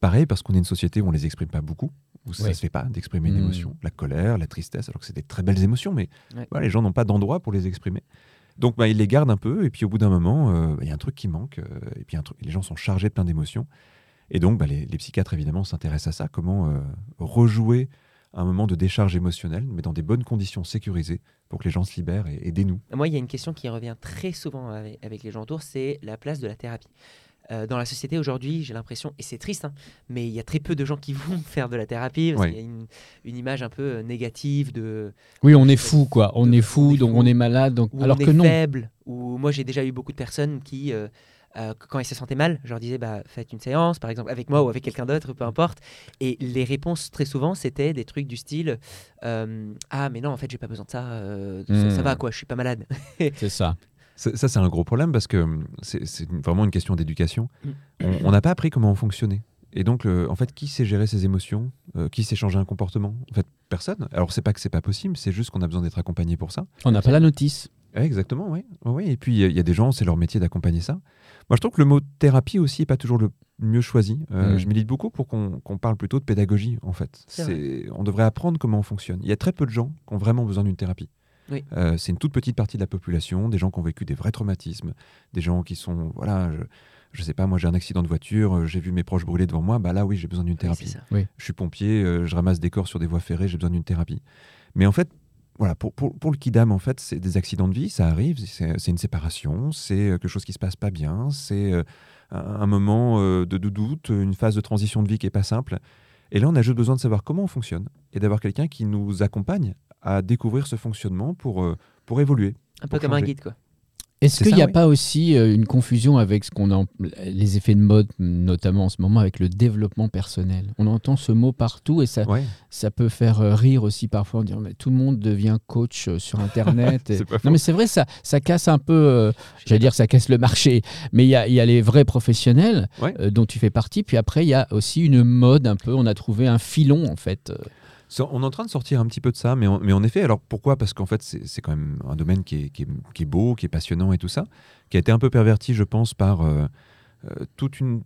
Pareil, parce qu'on est une société où on les exprime pas beaucoup, où ça ne se fait pas d'exprimer une Mm. émotion. La colère, la tristesse, alors que c'est des très belles émotions, mais Ouais. les gens n'ont pas d'endroit pour les exprimer. Donc bah, ils les gardent un peu, et puis au bout d'un moment, euh, bah, il y a un truc qui manque, euh, et puis un truc- les gens sont chargés de plein d'émotions. Et donc bah, les, les psychiatres, évidemment, s'intéressent à ça, comment euh, rejouer un moment de décharge émotionnelle, mais dans des bonnes conditions sécurisées, pour que les gens se libèrent et, et dénouent. Moi, il y a une question qui revient très souvent avec, avec les gens autour, c'est la place de la thérapie. Euh, dans la société aujourd'hui, j'ai l'impression, et c'est triste, hein, mais il y a très peu de gens qui vont faire de la thérapie parce Ouais. qu'il y a une, une image un peu euh, négative de Oui, on est fou, quoi. On De- est on fou, est donc fou. on est malade. Donc... où Alors on que est non. faible. Où moi, j'ai déjà eu beaucoup de personnes qui, euh, euh, quand ils se sentaient mal, je leur disais bah, faites une séance, par exemple, avec moi ou avec quelqu'un d'autre, peu importe. Et les réponses très souvent, c'était des trucs du style euh, ah mais non, en fait, j'ai pas besoin de ça, euh, ça, ça Hmm. va quoi, je suis pas malade. C'est ça. Ça, c'est un gros problème parce que hum, c'est vraiment une question d'éducation. Mm. On on n'a pas appris comment on fonctionnait. Et donc, le- en fait, qui sait gérer ses émotions Euh, Qui sait changer un comportement? En fait, personne. Alors, c'est pas que c'est pas possible, c'est juste qu'on a besoin d'être accompagné pour ça. On n'a pas la notice. Ouais, exactement, oui. Ouais. Et puis, il y a- des gens, c'est leur métier d'accompagner ça. Moi, je trouve que le mot thérapie aussi n'est pas toujours le mieux choisi. Euh, Mm. Je milite beaucoup pour qu'on qu'on parle plutôt de pédagogie, en fait. C'est On devrait apprendre comment on fonctionne. Il y a très peu de gens qui ont vraiment besoin d'une thérapie. Oui. Euh, c'est une toute petite partie de la population, des gens qui ont vécu des vrais traumatismes, des gens qui sont, voilà, je, je sais pas, moi j'ai un accident de voiture, euh, j'ai vu mes proches brûler devant moi, bah là oui, j'ai besoin d'une thérapie. je suis pompier, euh, je ramasse des corps sur des voies ferrées, j'ai besoin d'une thérapie. Mais en fait, voilà, pour, pour, pour le kidam, en fait, c'est des accidents de vie, ça arrive, c'est une séparation, c'est euh, quelque chose qui se passe pas bien, c'est euh, un moment euh, de, de doute, une phase de transition de vie qui est pas simple. Et là, on a juste besoin de savoir comment on fonctionne et d'avoir quelqu'un qui nous accompagne à découvrir ce fonctionnement pour, pour évoluer. Un peu comme un guide, quoi. Est-ce qu'il n'y a oui. pas aussi euh, une confusion avec ce qu'on en... les effets de mode, notamment en ce moment avec le développement personnel? On entend ce mot partout et ça, Ouais, ça peut faire euh, rire aussi parfois en disant mais tout le monde devient coach euh, sur Internet. Et- Non mais c'est vrai, ça, ça casse un peu, euh, j'allais dire ça casse le marché, mais il y a, y a les vrais professionnels Ouais. euh, dont tu fais partie, puis après il y a aussi une mode un peu, on a trouvé un filon en fait. On est en train de sortir un petit peu de ça, mais en, effet, alors pourquoi? Parce qu'en fait, c'est quand même un domaine qui est, beau, qui est passionnant et tout ça, qui a été un peu perverti, je pense, par euh, toute une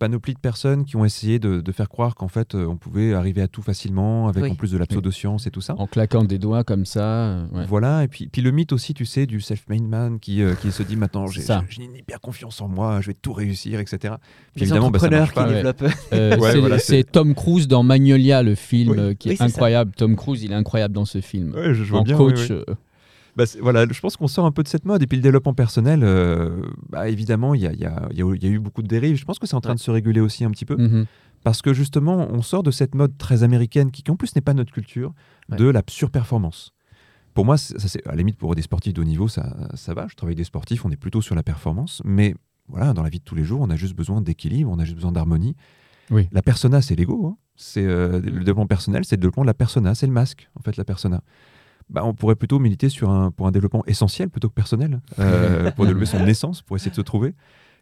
panoplie de personnes qui ont essayé de, de faire croire qu'en fait, euh, on pouvait arriver à tout facilement, avec Oui. en plus de la pseudoscience et tout ça. En claquant des doigts comme ça. euh, ouais. Voilà, et puis, puis le mythe aussi, tu sais, du self-made man qui, euh, qui se dit maintenant, j'ai une hyper confiance en moi, je vais tout réussir, etc. Puis Les évidemment, bah, ça entrepreneurs marche pas. qui ouais. développent. Euh, Ouais, c'est voilà, Tom Cruise dans Magnolia, le film Oui. euh, qui est incroyable. Tom Cruise, il est incroyable dans ce film. Ouais, je, vois en bien. coach. euh, Bah, voilà, je pense qu'on sort un peu de cette mode. Et puis le développement personnel, euh, bah, évidemment, il y a, il y a- il y a- il y a eu beaucoup de dérives. Je pense que c'est en train Ouais. de se réguler aussi un petit peu. mhm. Parce que justement, on sort de cette mode très américaine qui, qui en plus n'est pas notre culture, Ouais. de la surperformance. Pour moi, c'est- ça, c'est, à la limite, pour des sportifs de haut niveau, ça, ça va. Je travaille avec des sportifs, on est plutôt sur la performance. Mais voilà, dans la vie de tous les jours, on a juste besoin d'équilibre, on a juste besoin d'harmonie. Oui. La persona, c'est l'ego. hein. C'est, euh, Mm. Le développement personnel, c'est le développement de la persona. C'est le masque, en fait, la persona. Bah, on pourrait plutôt militer sur un, pour un développement essentiel plutôt que personnel, euh, pour développer son essence, pour essayer de se trouver.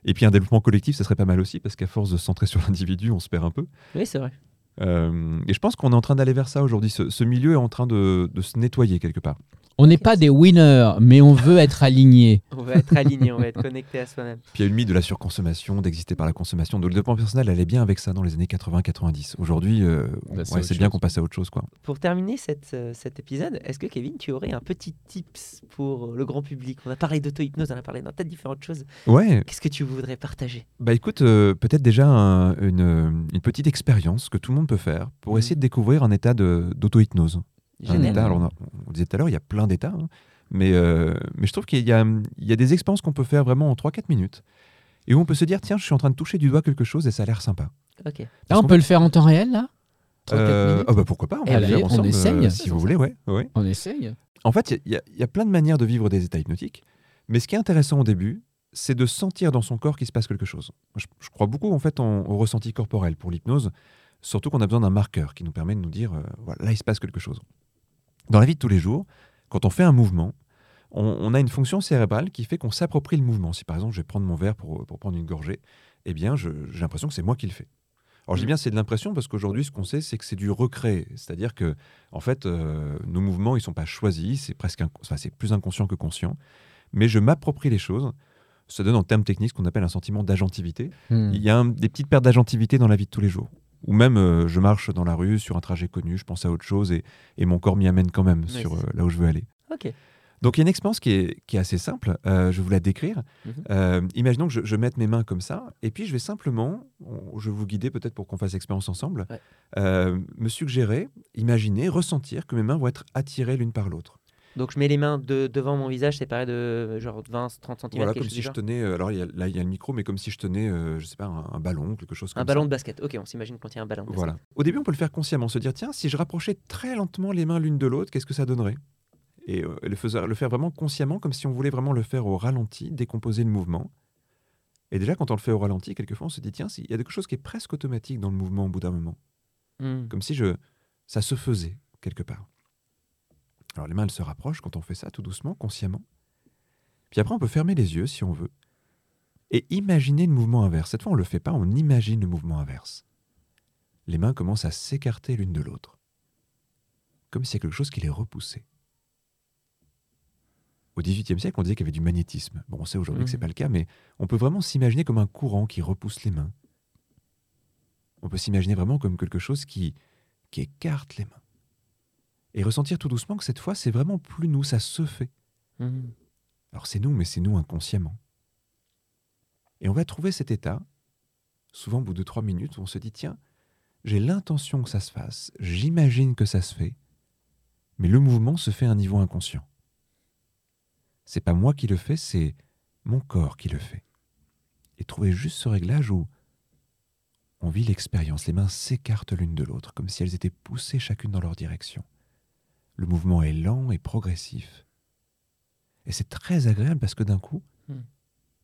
Et puis un développement collectif, ça serait pas mal aussi, parce qu'à force de se centrer sur l'individu, on se perd un peu. Oui, c'est vrai. Euh, et je pense qu'on est en train d'aller vers ça aujourd'hui. Ce, ce milieu est en train de, de se nettoyer quelque part. On n'est pas des winners, mais on veut être alignés. On va être aligné, on va être connecté à soi-même. Puis il y a une mythe de la surconsommation, d'exister par la consommation. Donc le développement personnel allait bien avec ça dans les années 80-90. Aujourd'hui, euh, Bah, c'est ouais, autre c'est bien qu'on passe à autre chose. Quoi. Pour terminer cette, euh, cet épisode, est-ce que Kevin, tu aurais un petit tips pour le grand public? On a parlé d'auto-hypnose, on a parlé d'un tas de différentes choses. Ouais, Qu'est-ce que tu voudrais partager? Bah écoute, euh, peut-être déjà un- une, une petite expérience que tout le monde peut faire pour Mhm. essayer de découvrir un état d'auto-hypnose. Un Génial. état, alors on, a- on disait tout à l'heure, il y a plein d'états, hein, mais, euh, mais je trouve qu'il y a, il y a des expériences qu'on peut faire vraiment en 3-4 minutes et où on peut se dire tiens, je suis en train de toucher du doigt quelque chose et ça a l'air sympa. Ok. Là, Parce on peut le faire en temps réel, là? 3-4 Euh, ah bah pourquoi pas, on le on ensemble essaye. euh, si vous voulez, ouais. ouais. On essaye. En fait, il y, a- il y a plein de manières de vivre des états hypnotiques, mais ce qui est intéressant au début, c'est de sentir dans son corps qu'il se passe quelque chose. Je, je crois beaucoup en fait en- au ressenti corporel pour l'hypnose, surtout qu'on a besoin d'un marqueur qui nous permet de nous dire euh, voilà, là il se passe quelque chose. Dans la vie de tous les jours, quand on fait un mouvement, on, on a une fonction cérébrale qui fait qu'on s'approprie le mouvement. Si par exemple je vais prendre mon verre pour, pour prendre une gorgée, eh bien j'ai l'impression que c'est moi qui le fais. Alors je dis bien c'est de l'impression parce qu'aujourd'hui ce qu'on sait c'est que c'est du recréé, c'est-à-dire que en fait euh, nos mouvements ils sont pas choisis, c'est presque inc- enfin, c'est plus inconscient que conscient, mais je m'approprie les choses. Ça donne en termes techniques ce qu'on appelle un sentiment d'agentivité. Hmm. Il y a un- des petites pertes d'agentivité dans la vie de tous les jours. Ou même euh, je marche dans la rue sur un trajet connu, je pense à autre chose et, et mon corps m'y amène quand même sur euh, là où je veux aller. Ok. Donc il y a une expérience qui est, qui est assez simple, euh, je vais vous la décrire. Mhm. Imaginons que je, je mette mes mains comme ça, et puis je vais simplement, on- je vais vous guider peut-être pour qu'on fasse l'expérience ensemble, Ouais. me suggérer, imaginer, ressentir que mes mains vont être attirées l'une par l'autre. Donc je mets les mains de- devant mon visage séparées de genre 20-30 cm. Voilà, comme si je tenais, euh, alors il y a- là il y a le micro, mais comme si je tenais, euh, je sais pas, un, un ballon, quelque chose comme Un ça. ballon de basket. Ok, on s'imagine qu'on tient un ballon de basket. Voilà. Au début, on peut le faire consciemment, se dire tiens, si je rapprochais très lentement les mains l'une de l'autre, qu'est-ce que ça donnerait? Et euh, le, faiser- le faire vraiment consciemment, comme si on voulait vraiment le faire au ralenti, décomposer le mouvement. Et déjà, quand on le fait au ralenti, quelquefois, on se dit tiens, s'il y a quelque chose qui est presque automatique dans le mouvement au bout d'un moment, Hmm. comme si je, ça se faisait quelque part. Alors les mains, elles se rapprochent quand on fait ça, tout doucement, consciemment. Puis après, on peut fermer les yeux si on veut et imaginer le mouvement inverse. Cette fois, on ne le fait pas, on imagine le mouvement inverse. Les mains commencent à s'écarter l'une de l'autre, comme s'il y a quelque chose qui les repoussait. Au XVIIIe siècle, on disait qu'il y avait du magnétisme. Bon, on sait aujourd'hui que ce n'est Mhm. pas le cas, mais on peut vraiment s'imaginer comme un courant qui repousse les mains. On peut s'imaginer vraiment comme quelque chose qui, qui écarte les mains. Et ressentir tout doucement que cette fois, c'est vraiment plus nous, ça se fait. Hmm. Alors c'est nous, mais c'est nous inconsciemment. Et on va trouver cet état, souvent au bout de trois minutes, où on se dit, tiens, j'ai l'intention que ça se fasse, j'imagine que ça se fait, Mais le mouvement se fait à un niveau inconscient. C'est pas moi qui le fais, c'est mon corps qui le fait. Et trouver juste ce réglage où on vit l'expérience, les mains s'écartent l'une de l'autre, comme si elles étaient poussées chacune dans leur direction. Le mouvement est lent et progressif. Et c'est très agréable parce que d'un coup, Hmm.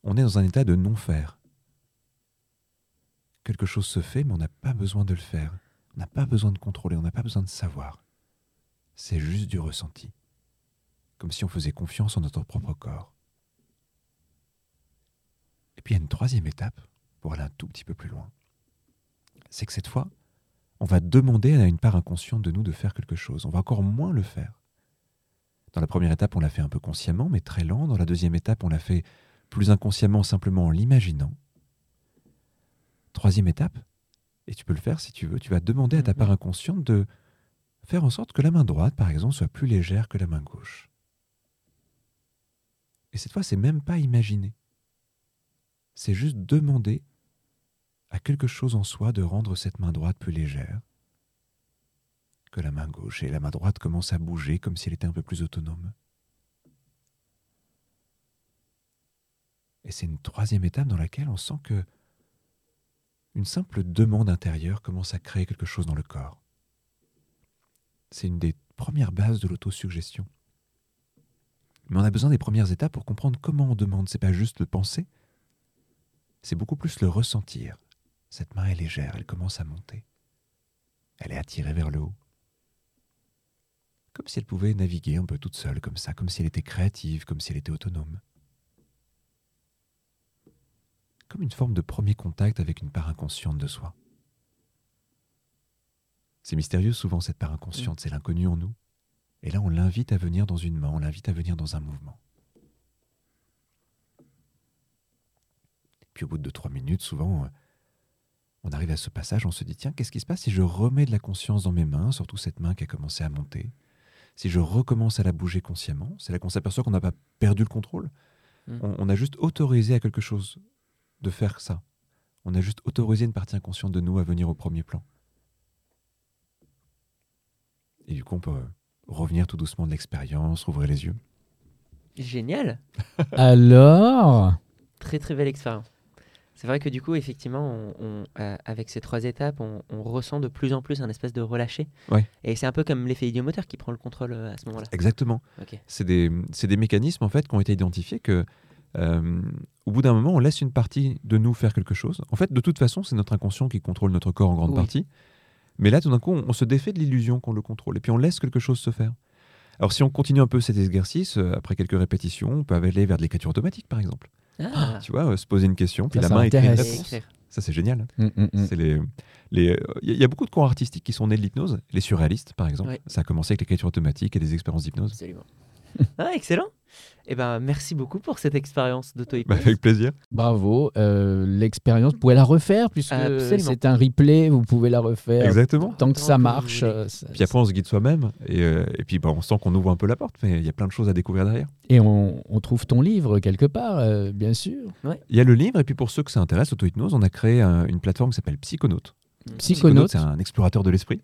on est dans un état de non-faire. Quelque chose se fait, mais on n'a pas besoin de le faire. On n'a pas besoin de contrôler, on n'a pas besoin de savoir. C'est juste du ressenti. Comme si on faisait confiance en notre propre corps. Et puis il y a une troisième étape, pour aller un tout petit peu plus loin. C'est que cette fois, on va demander à une part inconsciente de nous de faire quelque chose. On va encore moins le faire. Dans la première étape, on l'a fait un peu consciemment, mais très lent. Dans la deuxième étape, on l'a fait plus inconsciemment, simplement en l'imaginant. Troisième étape, et tu peux le faire si tu veux, tu vas demander à ta Mhm. part inconsciente de faire en sorte que la main droite, par exemple, soit plus légère que la main gauche. Et cette fois, c'est même pas imaginer. C'est juste demander à quelque chose en soi de rendre cette main droite plus légère que la main gauche. Et la main droite commence à bouger comme si elle était un peu plus autonome. Et c'est une troisième étape dans laquelle on sent que une simple demande intérieure commence à créer quelque chose dans le corps. C'est une des premières bases de l'autosuggestion. Mais on a besoin des premières étapes pour comprendre comment on demande. C'est pas juste le penser, c'est beaucoup plus le ressentir. Cette main est légère, elle commence à monter. Elle est attirée vers le haut. Comme si elle pouvait naviguer un peu toute seule, comme ça, comme si elle était créative, comme si elle était autonome. Comme une forme de premier contact avec une part inconsciente de soi. C'est mystérieux souvent cette part inconsciente, c'est l'inconnu en nous. Et là, on l'invite à venir dans une main, on l'invite à venir dans un mouvement. Puis au bout de trois minutes, souvent, on arrive à ce passage, on se dit, tiens, qu'est-ce qui se passe si je remets de la conscience dans mes mains, surtout cette main qui a commencé à monter? Si je recommence à la bouger consciemment, c'est là qu'on s'aperçoit qu'on n'a pas perdu le contrôle. Mm. On, on a juste autorisé à quelque chose de faire ça. On a juste autorisé une partie inconsciente de nous à venir au premier plan. Et du coup, on peut euh, revenir tout doucement de l'expérience, rouvrir les yeux. Génial. Alors, Très très belle expérience. C'est vrai que du coup, effectivement, on, on, euh, avec ces trois étapes, on, on ressent de plus en plus un espèce de relâché. Ouais. Et c'est un peu comme l'effet idiomoteur qui prend le contrôle euh, à ce moment-là. Exactement. C'est des, mécanismes en fait qui ont été identifiés que euh, au bout d'un moment, on laisse une partie de nous faire quelque chose. En fait, de toute façon, c'est notre inconscient qui contrôle notre corps en grande Oui. partie. Mais là, tout d'un coup, on, se défait de l'illusion qu'on le contrôle et puis on laisse quelque chose se faire. Alors, si on continue un peu cet exercice, après quelques répétitions, on peut aller vers de l'écriture automatique, par exemple. Ah, Tu vois, euh, se poser une question, puis Ça, la ça main écrit une réponse. Ça, c'est génial. Mm, mm, mm. C'est les, les, euh, il y, a- il y a beaucoup de cours artistiques qui sont nés de l'hypnose. Les surréalistes, par exemple. Ouais. Ça a commencé avec l'écriture automatique et des expériences d'hypnose. Absolument. ah, excellent. Eh ben, merci beaucoup pour cette expérience Bah, d'auto-hypnose. avec plaisir. bravo. euh, L'expérience, vous pouvez la refaire puisque c'est un replay, vous pouvez la refaire Exactement. tant que Tant ça marche. Puis après, on se guide soi-même. Et, euh, et puis, bah, on sent qu'on ouvre un peu la porte, mais il y a plein de choses à découvrir derrière. Et on, on trouve ton livre quelque part, euh, bien sûr. Il y a le livre, et puis pour ceux que ça intéresse, l'auto-hypnose, on a créé un- une plateforme qui s'appelle Psychonaute. Psychonaute. c'est un explorateur de l'esprit,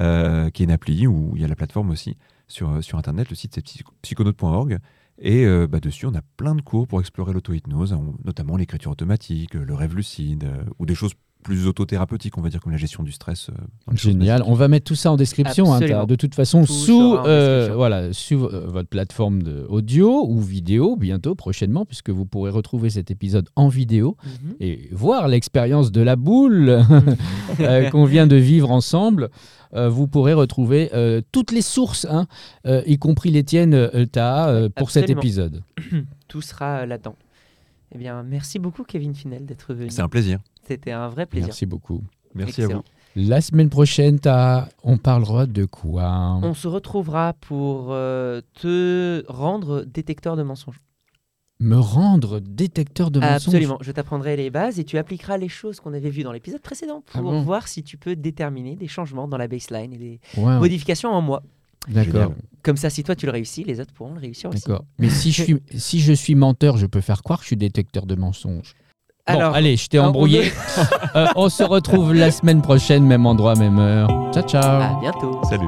euh, qui est une appli où il y a la plateforme aussi sur, euh, sur Internet. Le site, c'est psy- psychonaute.org. Et euh, bah, dessus, on a plein de cours pour explorer l'auto-hypnose, notamment l'écriture automatique, euh, le rêve lucide, ou des choses plus autothérapeutiques, on va dire, comme la gestion du stress. euh, Génial. On va mettre tout ça en description. hein, de toute façon, Tout sous, euh, voilà, sur euh, votre plateforme de audio ou vidéo, bientôt, prochainement, puisque vous pourrez retrouver cet épisode en vidéo Mhm. et voir l'expérience de la boule qu'on vient de vivre ensemble. Euh, vous pourrez retrouver euh, toutes les sources, hein, euh, y compris les tiennes, euh, Taha, euh, pour cet épisode. Tout sera là-dedans. Eh bien, merci beaucoup, Kevin Finel, d'être venu. C'est un plaisir. C'était un vrai plaisir. Merci beaucoup. Merci à vous. La semaine prochaine, on parlera de quoi? On se retrouvera pour euh, te rendre détecteur de mensonges. Me rendre détecteur de mensonges? Absolument. Je t'apprendrai les bases et tu appliqueras les choses qu'on avait vues dans l'épisode précédent pour Ah bon? voir si tu peux déterminer des changements dans la baseline et des modifications en moi. D'accord. Comme ça, si toi tu le réussis, les autres pourront le réussir aussi. D'accord. Mais si je, suis, si je suis menteur, je peux faire croire que je suis détecteur de mensonges. Bon, Alors, allez, je t'ai embrouillé. Euh, on se retrouve la semaine prochaine, même endroit, même heure. Ciao, ciao. à bientôt. Salut.